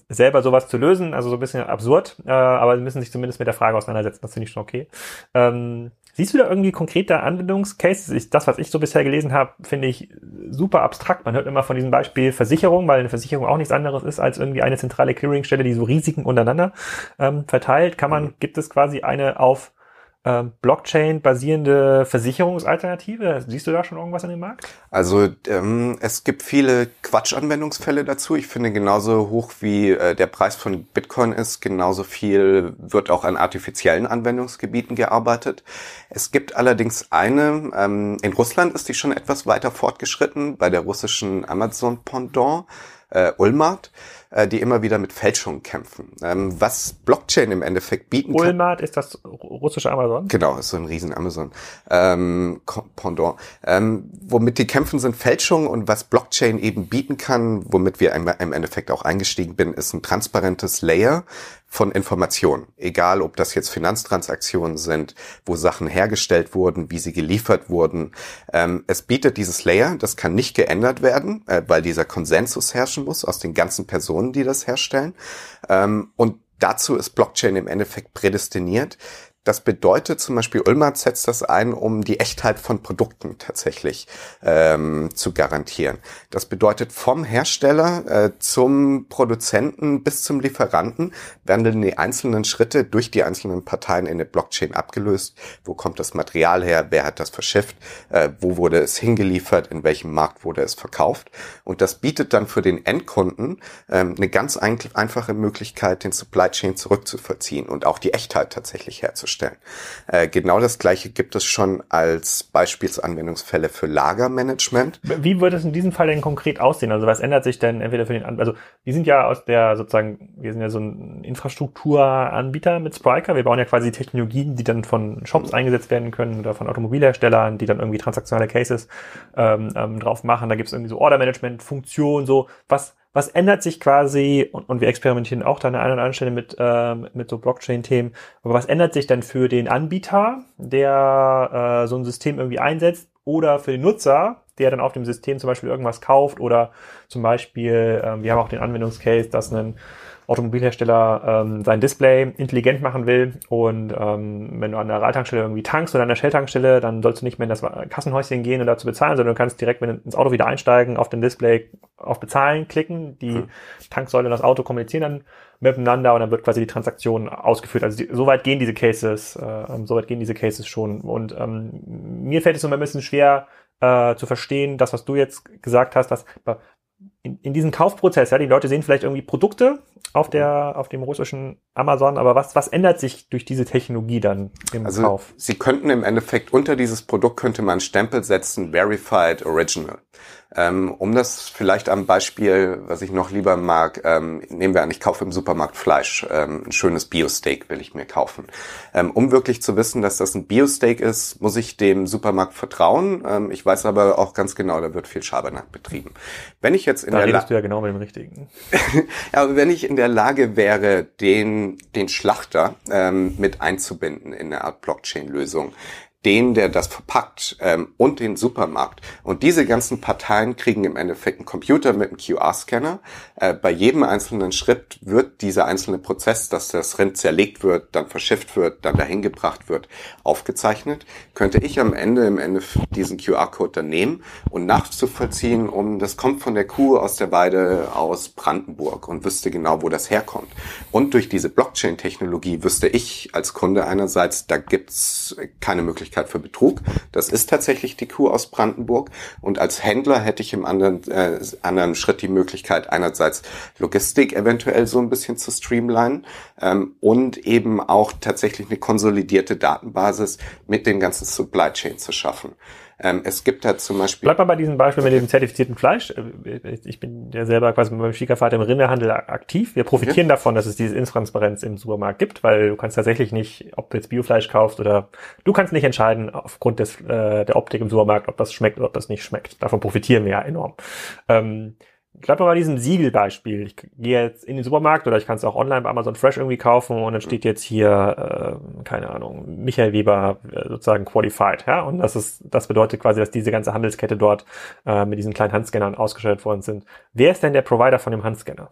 selber sowas zu lösen. Also so ein bisschen absurd, äh, aber sie müssen sich zumindest mit der Frage auseinandersetzen. Das finde ich schon okay. Ähm, siehst du da irgendwie konkrete Anwendungscases? Ich, das, was ich so bisher gelesen habe, finde ich super abstrakt. Man hört immer von diesem Beispiel Versicherung, weil eine Versicherung auch nichts anderes ist als irgendwie eine zentrale Clearingstelle, die so Risiken untereinander ähm, verteilt. Kann man, gibt es quasi eine auf Blockchain-basierende Versicherungsalternative? Siehst du da schon irgendwas an dem Markt? Also ähm, es gibt viele Quatsch-Anwendungsfälle dazu. Ich finde, genauso hoch wie äh, der Preis von Bitcoin ist, genauso viel wird auch an artifiziellen Anwendungsgebieten gearbeitet. Es gibt allerdings eine, ähm, in Russland ist die schon etwas weiter fortgeschritten, bei der russischen Amazon-Pendant, äh, Ulmart äh, die immer wieder mit Fälschungen kämpfen. Ähm, was Blockchain im Endeffekt bieten kann. Walmart ist das russische Amazon? Genau, ist so ein riesen Amazon ähm, Pendant. Ähm, womit die kämpfen sind Fälschungen und was Blockchain eben bieten kann, womit wir im Endeffekt auch eingestiegen bin, ist ein transparentes Layer, von Informationen. Egal, ob das jetzt Finanztransaktionen sind, wo Sachen hergestellt wurden, wie sie geliefert wurden. Ähm, es bietet dieses Layer, das kann nicht geändert werden, äh, weil dieser Konsensus herrschen muss aus den ganzen Personen, die das herstellen. Ähm, und dazu ist Blockchain im Endeffekt prädestiniert. Das bedeutet zum Beispiel, Ulmer setzt das ein, um die Echtheit von Produkten tatsächlich ähm, zu garantieren. Das bedeutet, vom Hersteller äh, zum Produzenten bis zum Lieferanten werden die einzelnen Schritte durch die einzelnen Parteien in der Blockchain abgelöst. Wo kommt das Material her? Wer hat das verschifft? Äh, wo wurde es hingeliefert? In welchem Markt wurde es verkauft? Und das bietet dann für den Endkunden ähm, eine ganz ein einfache Möglichkeit, den Supply Chain zurückzuvollziehen und auch die Echtheit tatsächlich herzustellen herzustellen. Äh, genau das gleiche gibt es schon als Beispielsanwendungsfälle für Lagermanagement. Wie würde es in diesem Fall denn konkret aussehen? Also was ändert sich denn entweder für den, also wir sind ja aus der sozusagen, wir sind ja so ein Infrastrukturanbieter mit Spryker. Wir bauen ja quasi Technologien, die dann von Shops eingesetzt werden können oder von Automobilherstellern, die dann irgendwie transaktionale Cases ähm, ähm, drauf machen. Da gibt es irgendwie so Order-Management-Funktionen, so was was ändert sich quasi, und, und wir experimentieren auch da an einer oder anderen Stelle mit, ähm, mit so Blockchain-Themen, aber was ändert sich dann für den Anbieter, der äh, so ein System irgendwie einsetzt, oder für den Nutzer, der dann auf dem System zum Beispiel irgendwas kauft, oder zum Beispiel, ähm, wir haben auch den Anwendungscase, dass ein Automobilhersteller ähm, sein Display intelligent machen will und ähm, wenn du an der Radtankstelle irgendwie tankst oder an der Shell-Tankstelle, dann sollst du nicht mehr in das Kassenhäuschen gehen und dazu bezahlen, sondern du kannst direkt, wenn du ins Auto wieder einsteigen, auf dem Display auf Bezahlen klicken, die hm. Tanksäule und das Auto kommunizieren dann miteinander und dann wird quasi die Transaktion ausgeführt. Also die, so weit gehen diese Cases, äh, so weit gehen diese Cases schon. Und ähm, mir fällt es immer ein bisschen schwer äh, zu verstehen, das, was du jetzt gesagt hast, dass in, in diesem Kaufprozess, ja, die Leute sehen vielleicht irgendwie Produkte auf der, auf dem russischen Amazon, aber was, was ändert sich durch diese Technologie dann im also Kauf? Sie könnten im Endeffekt unter dieses Produkt könnte man Stempel setzen, Verified Original. Ähm, um das vielleicht am Beispiel, was ich noch lieber mag, ähm, nehmen wir an, ich kaufe im Supermarkt Fleisch, ähm, ein schönes Bio-Steak will ich mir kaufen. Ähm, um wirklich zu wissen, dass das ein Bio-Steak ist, muss ich dem Supermarkt vertrauen. Ähm, ich weiß aber auch ganz genau, da wird viel Schabernack betrieben. Wenn ich jetzt in da der redest La du ja genau mit dem Richtigen. ja, aber wenn ich in der Lage wäre, den, den Schlachter ähm, mit einzubinden in eine Art Blockchain-Lösung, den, der das verpackt ähm, und den Supermarkt. Und diese ganzen Parteien kriegen im Endeffekt einen Computer mit einem QR-Scanner. Äh, bei jedem einzelnen Schritt wird dieser einzelne Prozess, dass das Rind zerlegt wird, dann verschifft wird, dann dahin gebracht wird, aufgezeichnet. Könnte ich am Ende im Endeffekt diesen QR-Code dann nehmen und nachzuvollziehen, um das kommt von der Kuh aus der Weide aus Brandenburg und wüsste genau, wo das herkommt. Und durch diese Blockchain-Technologie wüsste ich als Kunde einerseits, da gibt's keine Möglichkeit, Möglichkeit für Betrug. Das ist tatsächlich die Kuh aus Brandenburg. Und als Händler hätte ich im anderen, äh, anderen Schritt die Möglichkeit, einerseits Logistik eventuell so ein bisschen zu streamlinen ähm, und eben auch tatsächlich eine konsolidierte Datenbasis mit den ganzen Supply Chain zu schaffen. Ähm, es gibt da zum Beispiel. Bleib mal bei diesem Beispiel mit dem zertifizierten Fleisch. Äh, ich bin ja selber quasi mit meinem Schwiegervater im Rinderhandel aktiv. Wir profitieren okay. davon, dass es diese Intransparenz im Supermarkt gibt, weil du kannst tatsächlich nicht, ob du jetzt Biofleisch kaufst oder du kannst nicht entscheiden aufgrund des, äh, der Optik im Supermarkt, ob das schmeckt oder ob das nicht schmeckt. Davon profitieren wir ja enorm. Ähm, Bleib mal bei diesem Siegelbeispiel. Ich gehe jetzt in den Supermarkt oder ich kann es auch online bei Amazon Fresh irgendwie kaufen und dann steht jetzt hier, äh, keine Ahnung, Michael Weber äh, sozusagen qualified. Ja? Und das ist, das bedeutet quasi, dass diese ganze Handelskette dort äh, mit diesen kleinen Handscannern ausgestellt worden sind. Wer ist denn der Provider von dem Handscanner?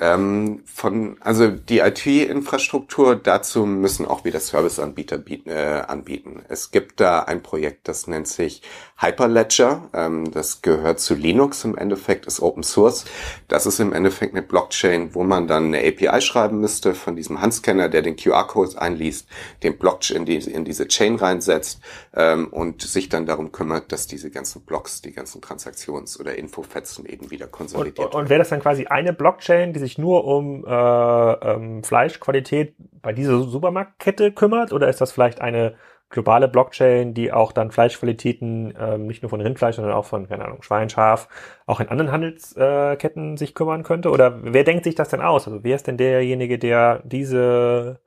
Ähm, von, also die IT-Infrastruktur, dazu müssen auch wieder Serviceanbieter bieten, äh, anbieten. Es gibt da ein Projekt, das nennt sich Hyperledger. Ähm, das gehört zu Linux im Endeffekt, ist Open Source. Das ist im Endeffekt eine Blockchain, wo man dann eine API schreiben müsste von diesem Handscanner, der den QR-Code einliest, den Blockchain in, die, in diese Chain reinsetzt ähm, und sich dann darum kümmert, dass diese ganzen Blocks, die ganzen Transaktions- oder Infofetzen eben wieder konsolidiert und, und, und wäre das dann quasi eine Blockchain, die sich nur um äh, ähm, Fleischqualität bei dieser Supermarktkette kümmert oder ist das vielleicht eine globale Blockchain, die auch dann Fleischqualitäten ähm, nicht nur von Rindfleisch, sondern auch von, keine Ahnung, Schwein, Schaf, auch in anderen Handelsketten äh, sich kümmern könnte? Oder wer denkt sich das denn aus? Also wer ist denn derjenige, der diese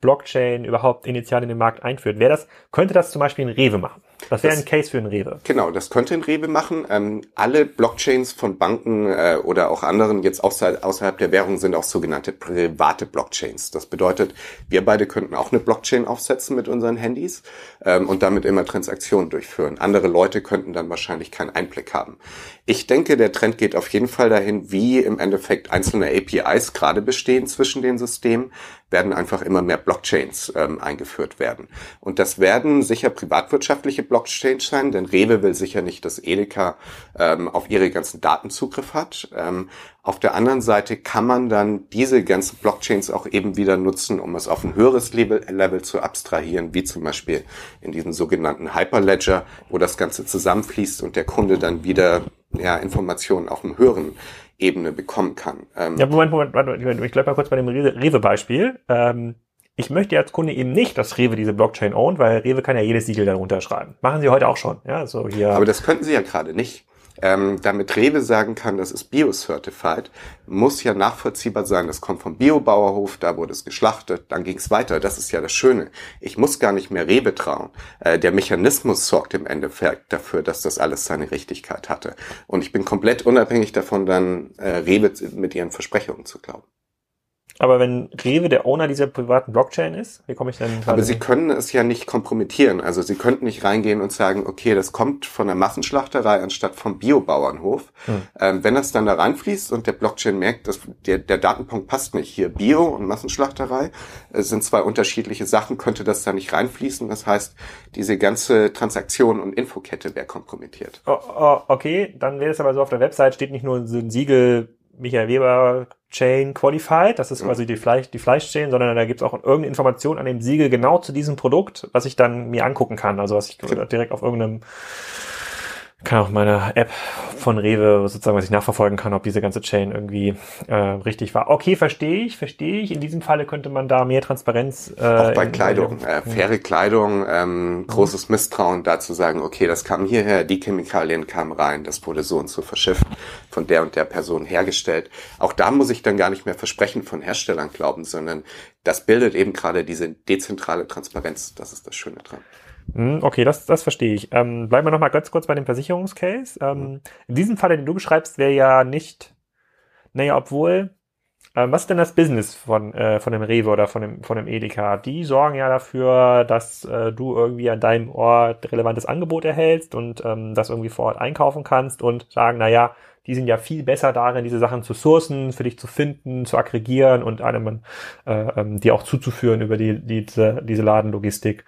Blockchain überhaupt initial in den Markt einführt? Wer das, könnte das zum Beispiel in Rewe machen? Das wäre ein Case für ein Rewe. Genau, das könnte ein Rewe machen. Ähm, alle Blockchains von Banken äh, oder auch anderen jetzt außerhalb, außerhalb der Währung sind auch sogenannte private Blockchains. Das bedeutet, wir beide könnten auch eine Blockchain aufsetzen mit unseren Handys ähm, und damit immer Transaktionen durchführen. Andere Leute könnten dann wahrscheinlich keinen Einblick haben. Ich denke, der Trend geht auf jeden Fall dahin, wie im Endeffekt einzelne APIs gerade bestehen zwischen den Systemen, werden einfach immer mehr Blockchains ähm, eingeführt werden. Und das werden sicher privatwirtschaftliche Blockchains sein, denn Rewe will sicher nicht, dass Edeka ähm, auf ihre ganzen Daten Zugriff hat. Ähm, auf der anderen Seite kann man dann diese ganzen Blockchains auch eben wieder nutzen, um es auf ein höheres Level, Level zu abstrahieren, wie zum Beispiel in diesem sogenannten Hyperledger, wo das Ganze zusammenfließt und der Kunde dann wieder ja, Informationen auf einem höheren Ebene bekommen kann. Ähm ja, Moment, Moment, Moment, ich bleibe mal kurz bei dem Rewe-Beispiel. Ähm, ich möchte als Kunde eben nicht, dass Rewe diese Blockchain ownt, weil Rewe kann ja jedes Siegel darunter schreiben. Machen sie heute auch schon. Ja, so hier. Aber das könnten sie ja gerade nicht ähm, damit Rewe sagen kann, das ist Bio-Certified, muss ja nachvollziehbar sein, das kommt vom Biobauerhof, da wurde es geschlachtet, dann ging es weiter. Das ist ja das Schöne. Ich muss gar nicht mehr Rewe trauen. Äh, der Mechanismus sorgt im Endeffekt dafür, dass das alles seine Richtigkeit hatte. Und ich bin komplett unabhängig davon, dann äh, Rewe mit ihren Versprechungen zu glauben. Aber wenn Rewe der Owner dieser privaten Blockchain ist, wie komme ich denn? Aber Sie können es ja nicht kompromittieren. Also Sie könnten nicht reingehen und sagen, okay, das kommt von der Massenschlachterei anstatt vom Biobauernhof. Hm. Ähm, wenn das dann da reinfließt und der Blockchain merkt, dass der, der Datenpunkt passt nicht, hier Bio und Massenschlachterei äh, sind zwei unterschiedliche Sachen, könnte das da nicht reinfließen. Das heißt, diese ganze Transaktion und Infokette wäre kompromittiert. Oh, oh, okay, dann wäre es aber so, auf der Website steht nicht nur so ein Siegel Michael Weber Chain Qualified, das ist quasi die, Fleisch, die Fleischchain, sondern da gibt es auch irgendeine Information an dem Siegel genau zu diesem Produkt, was ich dann mir angucken kann, also was ich direkt auf irgendeinem kann auch meine App von Rewe sozusagen, was ich nachverfolgen kann, ob diese ganze Chain irgendwie äh, richtig war. Okay, verstehe ich, verstehe ich. In diesem Falle könnte man da mehr Transparenz. Äh, auch bei Kleidung, äh, faire Kleidung, ähm, mhm. großes Misstrauen dazu sagen, okay, das kam hierher, die Chemikalien kamen rein, das wurde so und so verschifft, von der und der Person hergestellt. Auch da muss ich dann gar nicht mehr Versprechen von Herstellern glauben, sondern das bildet eben gerade diese dezentrale Transparenz. Das ist das Schöne dran. Hm, okay, das, das verstehe ich. Ähm, bleiben wir noch mal ganz kurz bei dem Versicherungscase. Ähm, in diesem Fall, den du beschreibst, wäre ja nicht, naja, obwohl, ähm, was ist denn das Business von, äh, von dem Rewe oder von dem, von dem Edeka? Die sorgen ja dafür, dass äh, du irgendwie an deinem Ort relevantes Angebot erhältst und ähm, das irgendwie vor Ort einkaufen kannst und sagen, naja, die sind ja viel besser darin, diese Sachen zu sourcen, für dich zu finden, zu aggregieren und einem äh, ähm, die auch zuzuführen über die, diese, diese Ladenlogistik.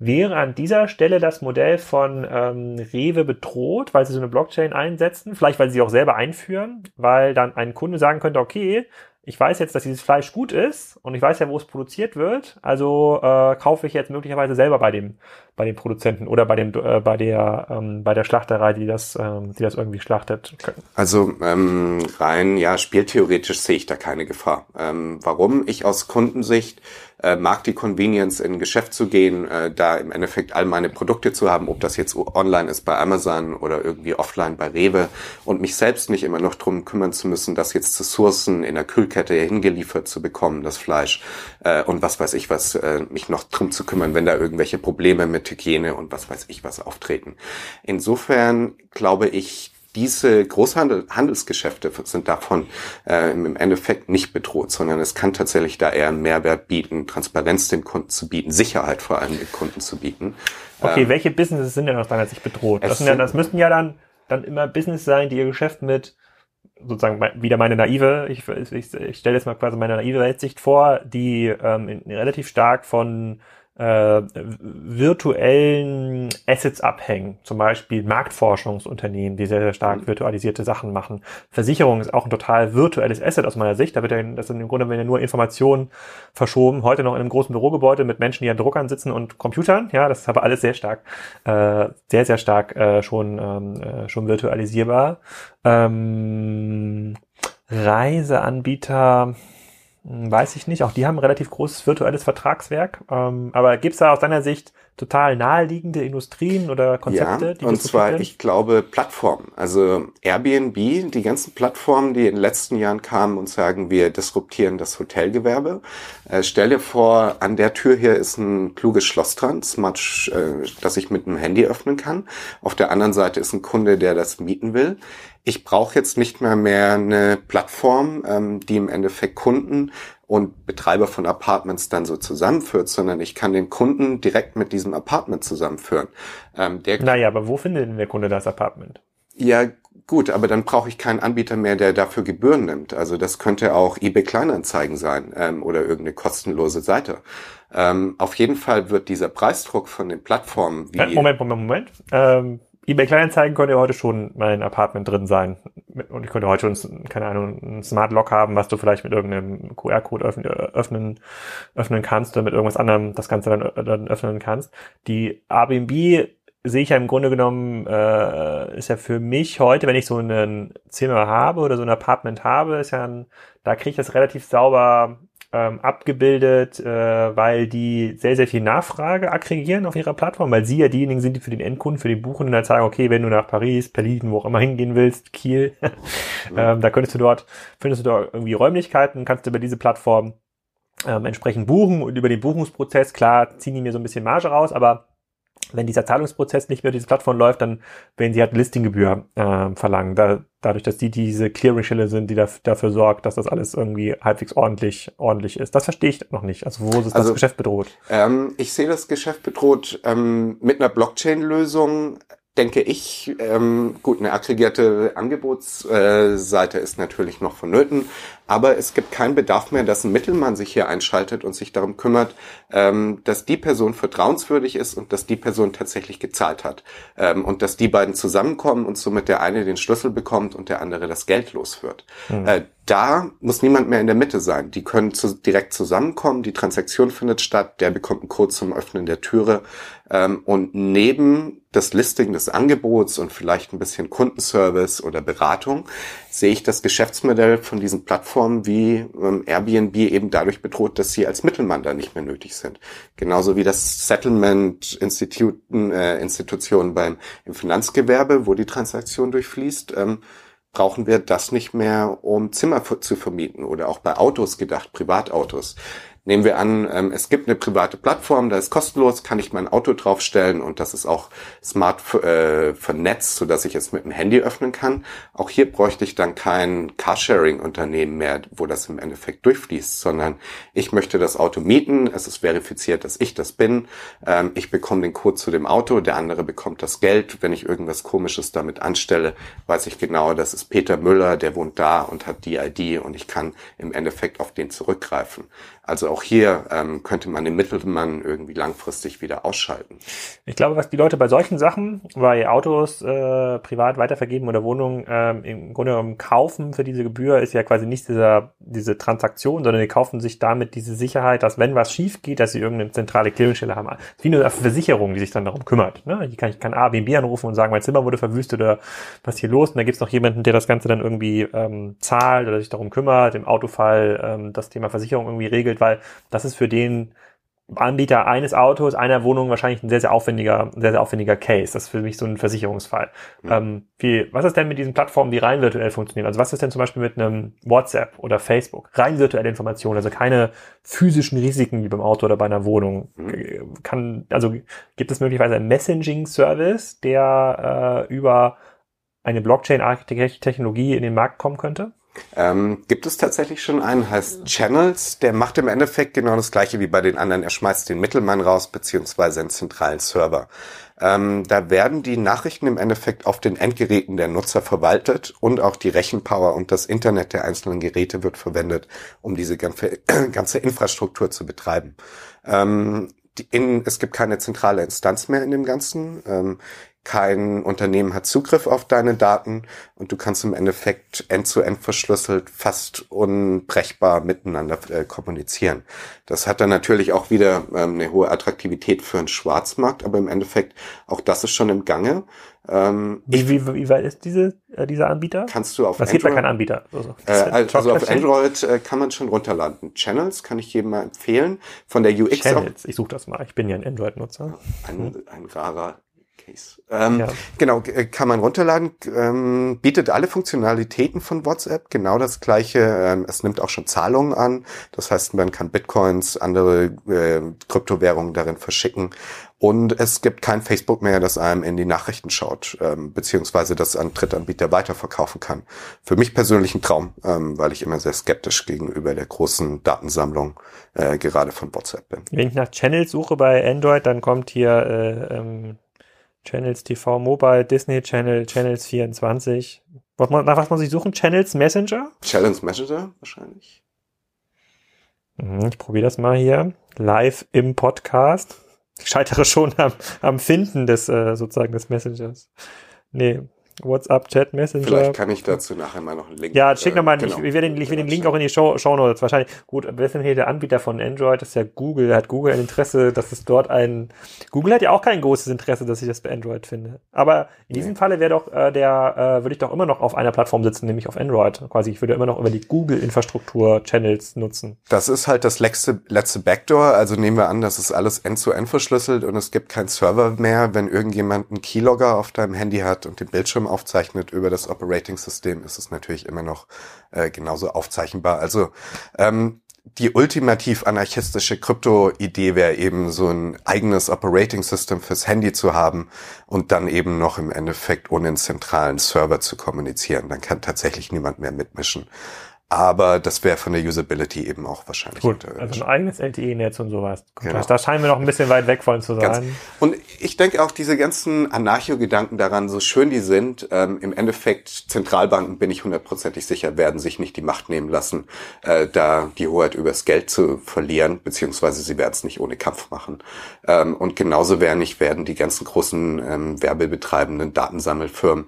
Wäre an dieser Stelle das Modell von ähm, Rewe bedroht, weil sie so eine Blockchain einsetzen, vielleicht weil sie auch selber einführen, weil dann ein Kunde sagen könnte, okay, ich weiß jetzt, dass dieses Fleisch gut ist und ich weiß ja, wo es produziert wird, also äh, kaufe ich jetzt möglicherweise selber bei dem bei dem Produzenten oder bei dem äh, bei der ähm, bei der Schlachterei, die das ähm, die das irgendwie schlachtet. Also ähm, rein ja spieltheoretisch sehe ich da keine Gefahr. Ähm, warum? Ich aus Kundensicht äh, mag die Convenience in ein Geschäft zu gehen, äh, da im Endeffekt all meine Produkte zu haben, ob das jetzt online ist bei Amazon oder irgendwie offline bei Rewe und mich selbst nicht immer noch drum kümmern zu müssen, das jetzt zu sourcen, in der Kühlkette hingeliefert zu bekommen, das Fleisch äh, und was weiß ich was, äh, mich noch drum zu kümmern, wenn da irgendwelche Probleme mit Hygiene und was weiß ich was auftreten. Insofern glaube ich, diese Großhandelsgeschäfte sind davon äh, im Endeffekt nicht bedroht, sondern es kann tatsächlich da eher einen Mehrwert bieten, Transparenz den Kunden zu bieten, Sicherheit vor allem den Kunden zu bieten. Okay, ähm, welche Businesses sind denn aus deiner Sicht bedroht? Das, ja, das müssten ja dann, dann immer Business sein, die ihr Geschäft mit sozusagen wieder meine naive, ich, ich, ich stelle jetzt mal quasi meine naive Weltsicht vor, die ähm, relativ stark von äh, virtuellen Assets abhängen. Zum Beispiel Marktforschungsunternehmen, die sehr, sehr stark mhm. virtualisierte Sachen machen. Versicherung ist auch ein total virtuelles Asset aus meiner Sicht. Da wird ja, das sind im Grunde wenn ja nur Informationen verschoben. Heute noch in einem großen Bürogebäude mit Menschen, die an Druckern sitzen und Computern. Ja, das ist aber alles sehr stark, äh, sehr, sehr stark äh, schon, ähm, äh, schon virtualisierbar. Ähm, Reiseanbieter, weiß ich nicht. Auch die haben ein relativ großes virtuelles Vertragswerk. Ähm, aber gibt es da aus deiner Sicht total naheliegende Industrien oder Konzepte? Ja, und zwar, ich glaube, Plattformen. Also Airbnb, die ganzen Plattformen, die in den letzten Jahren kamen und sagen, wir disruptieren das Hotelgewerbe. Äh, stell dir vor, an der Tür hier ist ein kluges Schloss dran, smart, äh, das ich mit einem Handy öffnen kann. Auf der anderen Seite ist ein Kunde, der das mieten will ich brauche jetzt nicht mehr mehr eine Plattform, ähm, die im Endeffekt Kunden und Betreiber von Apartments dann so zusammenführt, sondern ich kann den Kunden direkt mit diesem Apartment zusammenführen. Ähm, der naja, aber wo findet denn der Kunde das Apartment? Ja, gut, aber dann brauche ich keinen Anbieter mehr, der dafür Gebühren nimmt. Also das könnte auch eBay Kleinanzeigen sein ähm, oder irgendeine kostenlose Seite. Ähm, auf jeden Fall wird dieser Preisdruck von den Plattformen wie... Moment, Moment, Moment. Ähm, eBay Kleinanzeigen könnte heute schon mein Apartment drin sein. Und ich könnte heute schon, keine Ahnung, ein Smart Lock haben, was du vielleicht mit irgendeinem QR-Code öffnen, öffnen, kannst oder mit irgendwas anderem das Ganze dann, dann öffnen kannst. Die Airbnb sehe ich ja im Grunde genommen, äh, ist ja für mich heute, wenn ich so ein Zimmer habe oder so ein Apartment habe, ist ja ein, da kriege ich das relativ sauber ähm, abgebildet, äh, weil die sehr, sehr viel Nachfrage aggregieren auf ihrer Plattform, weil sie ja diejenigen sind, die für den Endkunden, für den Buchenden halt sagen, okay, wenn du nach Paris, Berlin, wo auch immer hingehen willst, Kiel, ähm, da könntest du dort, findest du dort irgendwie Räumlichkeiten, kannst du über diese Plattform ähm, entsprechend buchen und über den Buchungsprozess, klar, ziehen die mir so ein bisschen Marge raus, aber wenn dieser Zahlungsprozess nicht mehr diese Plattform läuft, dann werden sie halt Listinggebühr äh, verlangen. Da, dadurch, dass die diese Clearing-Stelle sind, die da, dafür sorgt, dass das alles irgendwie halbwegs ordentlich, ordentlich ist. Das verstehe ich noch nicht. Also wo ist also, das Geschäft bedroht? Ähm, ich sehe das Geschäft bedroht ähm, mit einer Blockchain-Lösung denke ich, ähm, gut, eine aggregierte Angebotsseite äh, ist natürlich noch vonnöten, aber es gibt keinen Bedarf mehr, dass ein Mittelmann sich hier einschaltet und sich darum kümmert, ähm, dass die Person vertrauenswürdig ist und dass die Person tatsächlich gezahlt hat. Ähm, und dass die beiden zusammenkommen und somit der eine den Schlüssel bekommt und der andere das Geld los wird. Mhm. Äh, da muss niemand mehr in der Mitte sein. Die können zu, direkt zusammenkommen, die Transaktion findet statt, der bekommt einen Code zum Öffnen der Türe. Ähm, und neben das Listing des Angebots und vielleicht ein bisschen Kundenservice oder Beratung sehe ich das Geschäftsmodell von diesen Plattformen wie ähm, Airbnb eben dadurch bedroht, dass sie als Mittelmann da nicht mehr nötig sind. Genauso wie das Settlement-Institutionen äh, Institutionen beim im Finanzgewerbe, wo die Transaktion durchfließt. Ähm, brauchen wir das nicht mehr, um Zimmer zu vermieten oder auch bei Autos gedacht, Privatautos. Nehmen wir an, ähm, es gibt eine private Plattform, da ist kostenlos, kann ich mein Auto draufstellen und das ist auch smart äh, vernetzt, so dass ich es mit dem Handy öffnen kann. Auch hier bräuchte ich dann kein Carsharing-Unternehmen mehr, wo das im Endeffekt durchfließt, sondern ich möchte das Auto mieten, es ist verifiziert, dass ich das bin, ähm, ich bekomme den Code zu dem Auto, der andere bekommt das Geld. Wenn ich irgendwas Komisches damit anstelle, weiß ich genau, das ist Peter Müller, der wohnt da und hat die ID und ich kann im Endeffekt auf den zurückgreifen. Also auch hier ähm, könnte man den Mittelmann irgendwie langfristig wieder ausschalten. Ich glaube, was die Leute bei solchen Sachen, bei Autos äh, privat weitervergeben oder Wohnungen ähm, im Grunde genommen kaufen für diese Gebühr, ist ja quasi nicht dieser, diese Transaktion, sondern die kaufen sich damit diese Sicherheit, dass wenn was schief geht, dass sie irgendeine zentrale Clearingstelle haben. Ist wie eine Versicherung, die sich dann darum kümmert. Ne? Ich kann, ich kann A, B, B anrufen und sagen, mein Zimmer wurde verwüstet oder was hier los? Und da gibt's noch jemanden, der das Ganze dann irgendwie ähm, zahlt oder sich darum kümmert, im Autofall ähm, das Thema Versicherung irgendwie regelt weil das ist für den Anbieter eines Autos, einer Wohnung wahrscheinlich ein sehr, sehr aufwendiger, sehr, sehr aufwendiger Case. Das ist für mich so ein Versicherungsfall. Mhm. Ähm, wie, was ist denn mit diesen Plattformen, die rein virtuell funktionieren? Also was ist denn zum Beispiel mit einem WhatsApp oder Facebook? Rein virtuelle Informationen, also keine physischen Risiken wie beim Auto oder bei einer Wohnung. Mhm. Kann, also gibt es möglicherweise einen Messaging-Service, der äh, über eine Blockchain-Technologie in den Markt kommen könnte? Ähm, gibt es tatsächlich schon einen, heißt Channels, der macht im Endeffekt genau das gleiche wie bei den anderen. Er schmeißt den Mittelmann raus, beziehungsweise einen zentralen Server. Ähm, da werden die Nachrichten im Endeffekt auf den Endgeräten der Nutzer verwaltet und auch die Rechenpower und das Internet der einzelnen Geräte wird verwendet, um diese ganze, ganze Infrastruktur zu betreiben. Ähm, in, es gibt keine zentrale Instanz mehr in dem Ganzen. Ähm, kein Unternehmen hat Zugriff auf deine Daten und du kannst im Endeffekt end-zu-end -end verschlüsselt fast unbrechbar miteinander äh, kommunizieren. Das hat dann natürlich auch wieder ähm, eine hohe Attraktivität für einen Schwarzmarkt, aber im Endeffekt auch das ist schon im Gange. Ähm, wie, wie, wie weit ist diese, äh, dieser Anbieter? Kannst du auf Was Android... gibt da kein Anbieter? Also, äh, also auf Android äh, kann man schon runterladen. Channels kann ich jedem mal empfehlen. Von der UX Channels, ich suche das mal. Ich bin ja ein Android-Nutzer. Ein, ein rarer Case. Ähm, ja. Genau, äh, kann man runterladen, ähm, bietet alle Funktionalitäten von WhatsApp, genau das gleiche. Ähm, es nimmt auch schon Zahlungen an. Das heißt, man kann Bitcoins, andere äh, Kryptowährungen darin verschicken. Und es gibt kein Facebook mehr, das einem in die Nachrichten schaut, ähm, beziehungsweise das an Drittanbieter weiterverkaufen kann. Für mich persönlich ein Traum, ähm, weil ich immer sehr skeptisch gegenüber der großen Datensammlung äh, gerade von WhatsApp bin. Wenn ich nach Channels suche bei Android, dann kommt hier äh, ähm Channels TV Mobile, Disney Channel, Channels 24. Was man, nach was man sich suchen? Channels Messenger? Channels Messenger wahrscheinlich. Mhm, ich probiere das mal hier. Live im Podcast. Ich scheitere schon am, am Finden des äh, sozusagen des Messengers. Nee, WhatsApp, Chat, Messenger. Vielleicht kann ich dazu nachher mal noch einen Link. Ja, schick nochmal, äh, genau. ich, ich werde den, ich will den Link auch in die Show, Show Notes. Wahrscheinlich, gut, wer ist denn hier der Anbieter von Android? Das ist ja Google. Hat Google ein Interesse, dass es dort ein, Google hat ja auch kein großes Interesse, dass ich das bei Android finde. Aber in diesem nee. Falle wäre doch, äh, der, äh, würde ich doch immer noch auf einer Plattform sitzen, nämlich auf Android. Quasi, ich würde immer noch über die Google-Infrastruktur Channels nutzen. Das ist halt das letzte, letzte Backdoor. Also nehmen wir an, das ist alles end-zu-end verschlüsselt und es gibt keinen Server mehr, wenn irgendjemand einen Keylogger auf deinem Handy hat und den Bildschirm aufzeichnet über das Operating System ist es natürlich immer noch äh, genauso aufzeichnbar. Also ähm, die ultimativ anarchistische Krypto-Idee wäre eben so ein eigenes Operating System fürs Handy zu haben und dann eben noch im Endeffekt ohne einen zentralen Server zu kommunizieren. Dann kann tatsächlich niemand mehr mitmischen. Aber das wäre von der Usability eben auch wahrscheinlich. Gut, also ein eigenes LTE-Netz und sowas. Genau. Da scheinen wir noch ein bisschen weit weg von zu sein. Ganz. Und ich denke auch diese ganzen Anarcho-Gedanken daran, so schön die sind, ähm, im Endeffekt Zentralbanken, bin ich hundertprozentig sicher, werden sich nicht die Macht nehmen lassen, äh, da die Hoheit übers Geld zu verlieren, beziehungsweise sie werden es nicht ohne Kampf machen. Ähm, und genauso werden nicht werden die ganzen großen ähm, werbebetreibenden Datensammelfirmen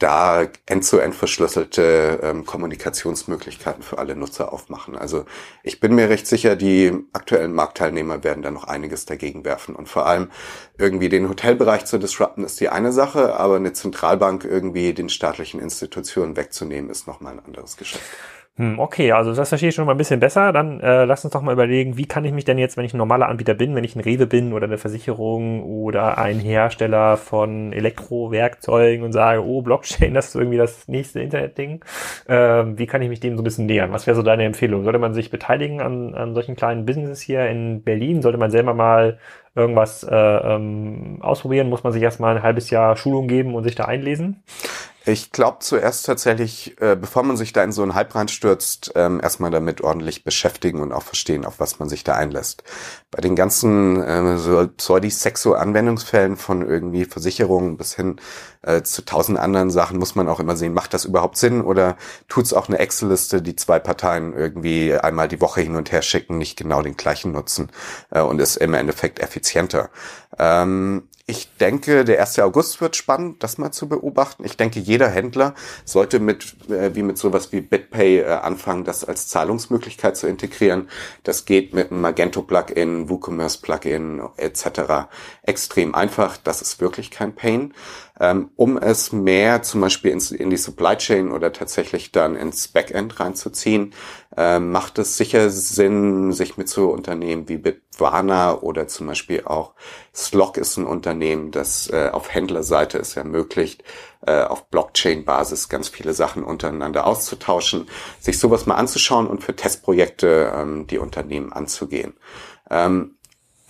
da end-zu-end -end verschlüsselte ähm, Kommunikationsmöglichkeiten für alle Nutzer aufmachen. Also ich bin mir recht sicher, die aktuellen Marktteilnehmer werden da noch einiges dagegen werfen. Und vor allem irgendwie den Hotelbereich zu disrupten ist die eine Sache, aber eine Zentralbank irgendwie den staatlichen Institutionen wegzunehmen, ist nochmal ein anderes Geschäft. Hm, okay, also das verstehe ich schon mal ein bisschen besser. Dann äh, lass uns doch mal überlegen, wie kann ich mich denn jetzt, wenn ich ein normaler Anbieter bin, wenn ich ein Rewe bin oder eine Versicherung oder ein Hersteller von Elektrowerkzeugen und sage, oh, Blockchain, das ist irgendwie das nächste Internetding, äh, wie kann ich mich dem so ein bisschen nähern? Was wäre so deine Empfehlung? Sollte man sich beteiligen an, an solchen kleinen Businesses hier in Berlin? Sollte man selber mal irgendwas äh, ähm, ausprobieren? Muss man sich erstmal ein halbes Jahr Schulung geben und sich da einlesen? Ich glaube zuerst tatsächlich, äh, bevor man sich da in so einen Hype reinstürzt, ähm, erstmal damit ordentlich beschäftigen und auch verstehen, auf was man sich da einlässt. Bei den ganzen äh, so Pseudisexo-Anwendungsfällen von irgendwie Versicherungen bis hin äh, zu tausend anderen Sachen muss man auch immer sehen, macht das überhaupt Sinn oder tut's auch eine Excel-Liste, die zwei Parteien irgendwie einmal die Woche hin und her schicken, nicht genau den gleichen nutzen äh, und ist im Endeffekt effizienter. Ähm, ich denke, der 1. August wird spannend, das mal zu beobachten. Ich denke, jeder Händler sollte mit, äh, wie mit sowas wie BitPay äh, anfangen, das als Zahlungsmöglichkeit zu integrieren. Das geht mit einem Magento-Plugin, WooCommerce-Plugin etc. extrem einfach. Das ist wirklich kein Pain ähm, um es mehr zum Beispiel ins, in die Supply Chain oder tatsächlich dann ins Backend reinzuziehen, äh, macht es sicher Sinn, sich mit so Unternehmen wie Bitwana oder zum Beispiel auch Slock ist ein Unternehmen, das äh, auf Händlerseite es ermöglicht, äh, auf Blockchain-Basis ganz viele Sachen untereinander auszutauschen, sich sowas mal anzuschauen und für Testprojekte ähm, die Unternehmen anzugehen. Ähm,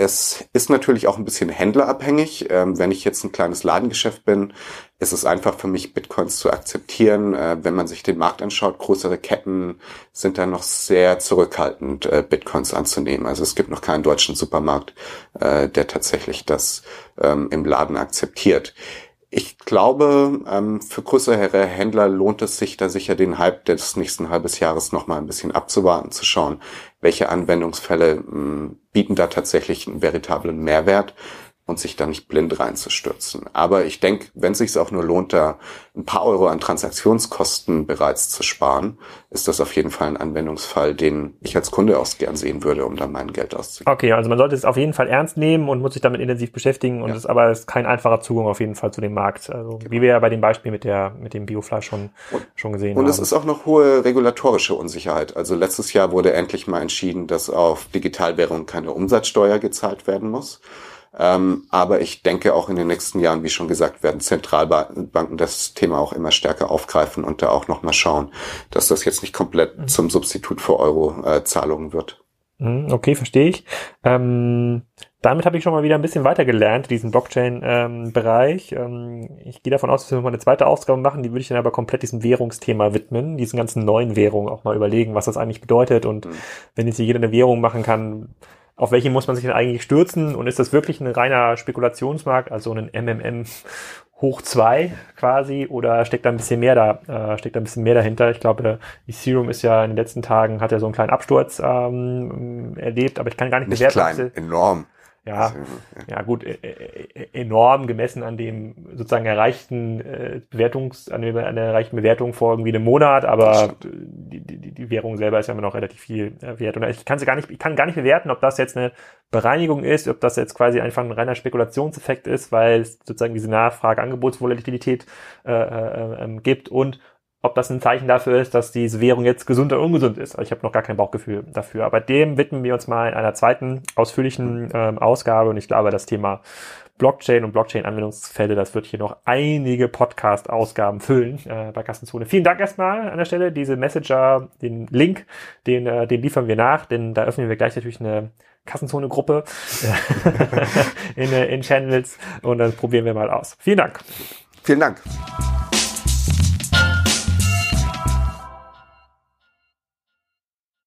es ist natürlich auch ein bisschen händlerabhängig. Ähm, wenn ich jetzt ein kleines Ladengeschäft bin, ist es einfach für mich, Bitcoins zu akzeptieren. Äh, wenn man sich den Markt anschaut, größere Ketten sind da noch sehr zurückhaltend, äh, Bitcoins anzunehmen. Also es gibt noch keinen deutschen Supermarkt, äh, der tatsächlich das ähm, im Laden akzeptiert. Ich glaube, ähm, für größere Händler lohnt es sich da sicher den Hype des nächsten halbes Jahres noch mal ein bisschen abzuwarten, zu schauen, welche Anwendungsfälle ähm, bieten da tatsächlich einen veritablen Mehrwert und sich da nicht blind reinzustürzen. Aber ich denke, wenn es sich auch nur lohnt, da ein paar Euro an Transaktionskosten bereits zu sparen, ist das auf jeden Fall ein Anwendungsfall, den ich als Kunde auch gern sehen würde, um dann mein Geld auszugeben. Okay, also man sollte es auf jeden Fall ernst nehmen und muss sich damit intensiv beschäftigen und ja. es aber ist kein einfacher Zugang auf jeden Fall zu dem Markt. Also genau. wie wir ja bei dem Beispiel mit der mit dem Biofleisch schon und, schon gesehen und haben. Und es ist auch noch hohe regulatorische Unsicherheit. Also letztes Jahr wurde endlich mal entschieden, dass auf Digitalwährung keine Umsatzsteuer gezahlt werden muss. Ähm, aber ich denke auch in den nächsten Jahren, wie schon gesagt, werden Zentralbanken das Thema auch immer stärker aufgreifen und da auch nochmal schauen, dass das jetzt nicht komplett mhm. zum Substitut für Euro-Zahlungen wird. Mhm, okay, verstehe ich. Ähm, damit habe ich schon mal wieder ein bisschen weiter gelernt, diesen Blockchain-Bereich. Ähm, ähm, ich gehe davon aus, dass wir mal eine zweite Ausgabe machen, die würde ich dann aber komplett diesem Währungsthema widmen, diesen ganzen neuen Währungen auch mal überlegen, was das eigentlich bedeutet. Und mhm. wenn jetzt hier jeder eine Währung machen kann, auf welche muss man sich denn eigentlich stürzen und ist das wirklich ein reiner Spekulationsmarkt, also ein MMM hoch zwei quasi oder steckt da ein bisschen mehr da, äh, steckt da ein bisschen mehr dahinter. Ich glaube, Ethereum ist ja in den letzten Tagen, hat ja so einen kleinen Absturz ähm, erlebt, aber ich kann gar nicht, nicht bewerten. Klein, enorm. Ja, ja. gut, e, e, e, enorm gemessen an dem sozusagen erreichten äh, Bewertungs, an, der, an der erreichten Bewertung vor irgendwie einem Monat, aber die, die, die Währung selber ist ja immer noch relativ viel äh, wert. Und ich kann sie gar nicht, ich kann gar nicht bewerten, ob das jetzt eine Bereinigung ist, ob das jetzt quasi einfach ein reiner Spekulationseffekt ist, weil es sozusagen diese Nachfrage-Angebotsvolatilität äh, äh, äh, gibt und ob das ein Zeichen dafür ist, dass diese Währung jetzt gesund oder ungesund ist. Also ich habe noch gar kein Bauchgefühl dafür. Aber dem widmen wir uns mal in einer zweiten ausführlichen ähm, Ausgabe. Und ich glaube, das Thema Blockchain und Blockchain-Anwendungsfälle, das wird hier noch einige Podcast-Ausgaben füllen äh, bei Kassenzone. Vielen Dank erstmal an der Stelle. Diese Messenger, den Link, den, äh, den liefern wir nach, denn da öffnen wir gleich natürlich eine Kassenzone-Gruppe in, äh, in Channels und dann probieren wir mal aus. Vielen Dank. Vielen Dank.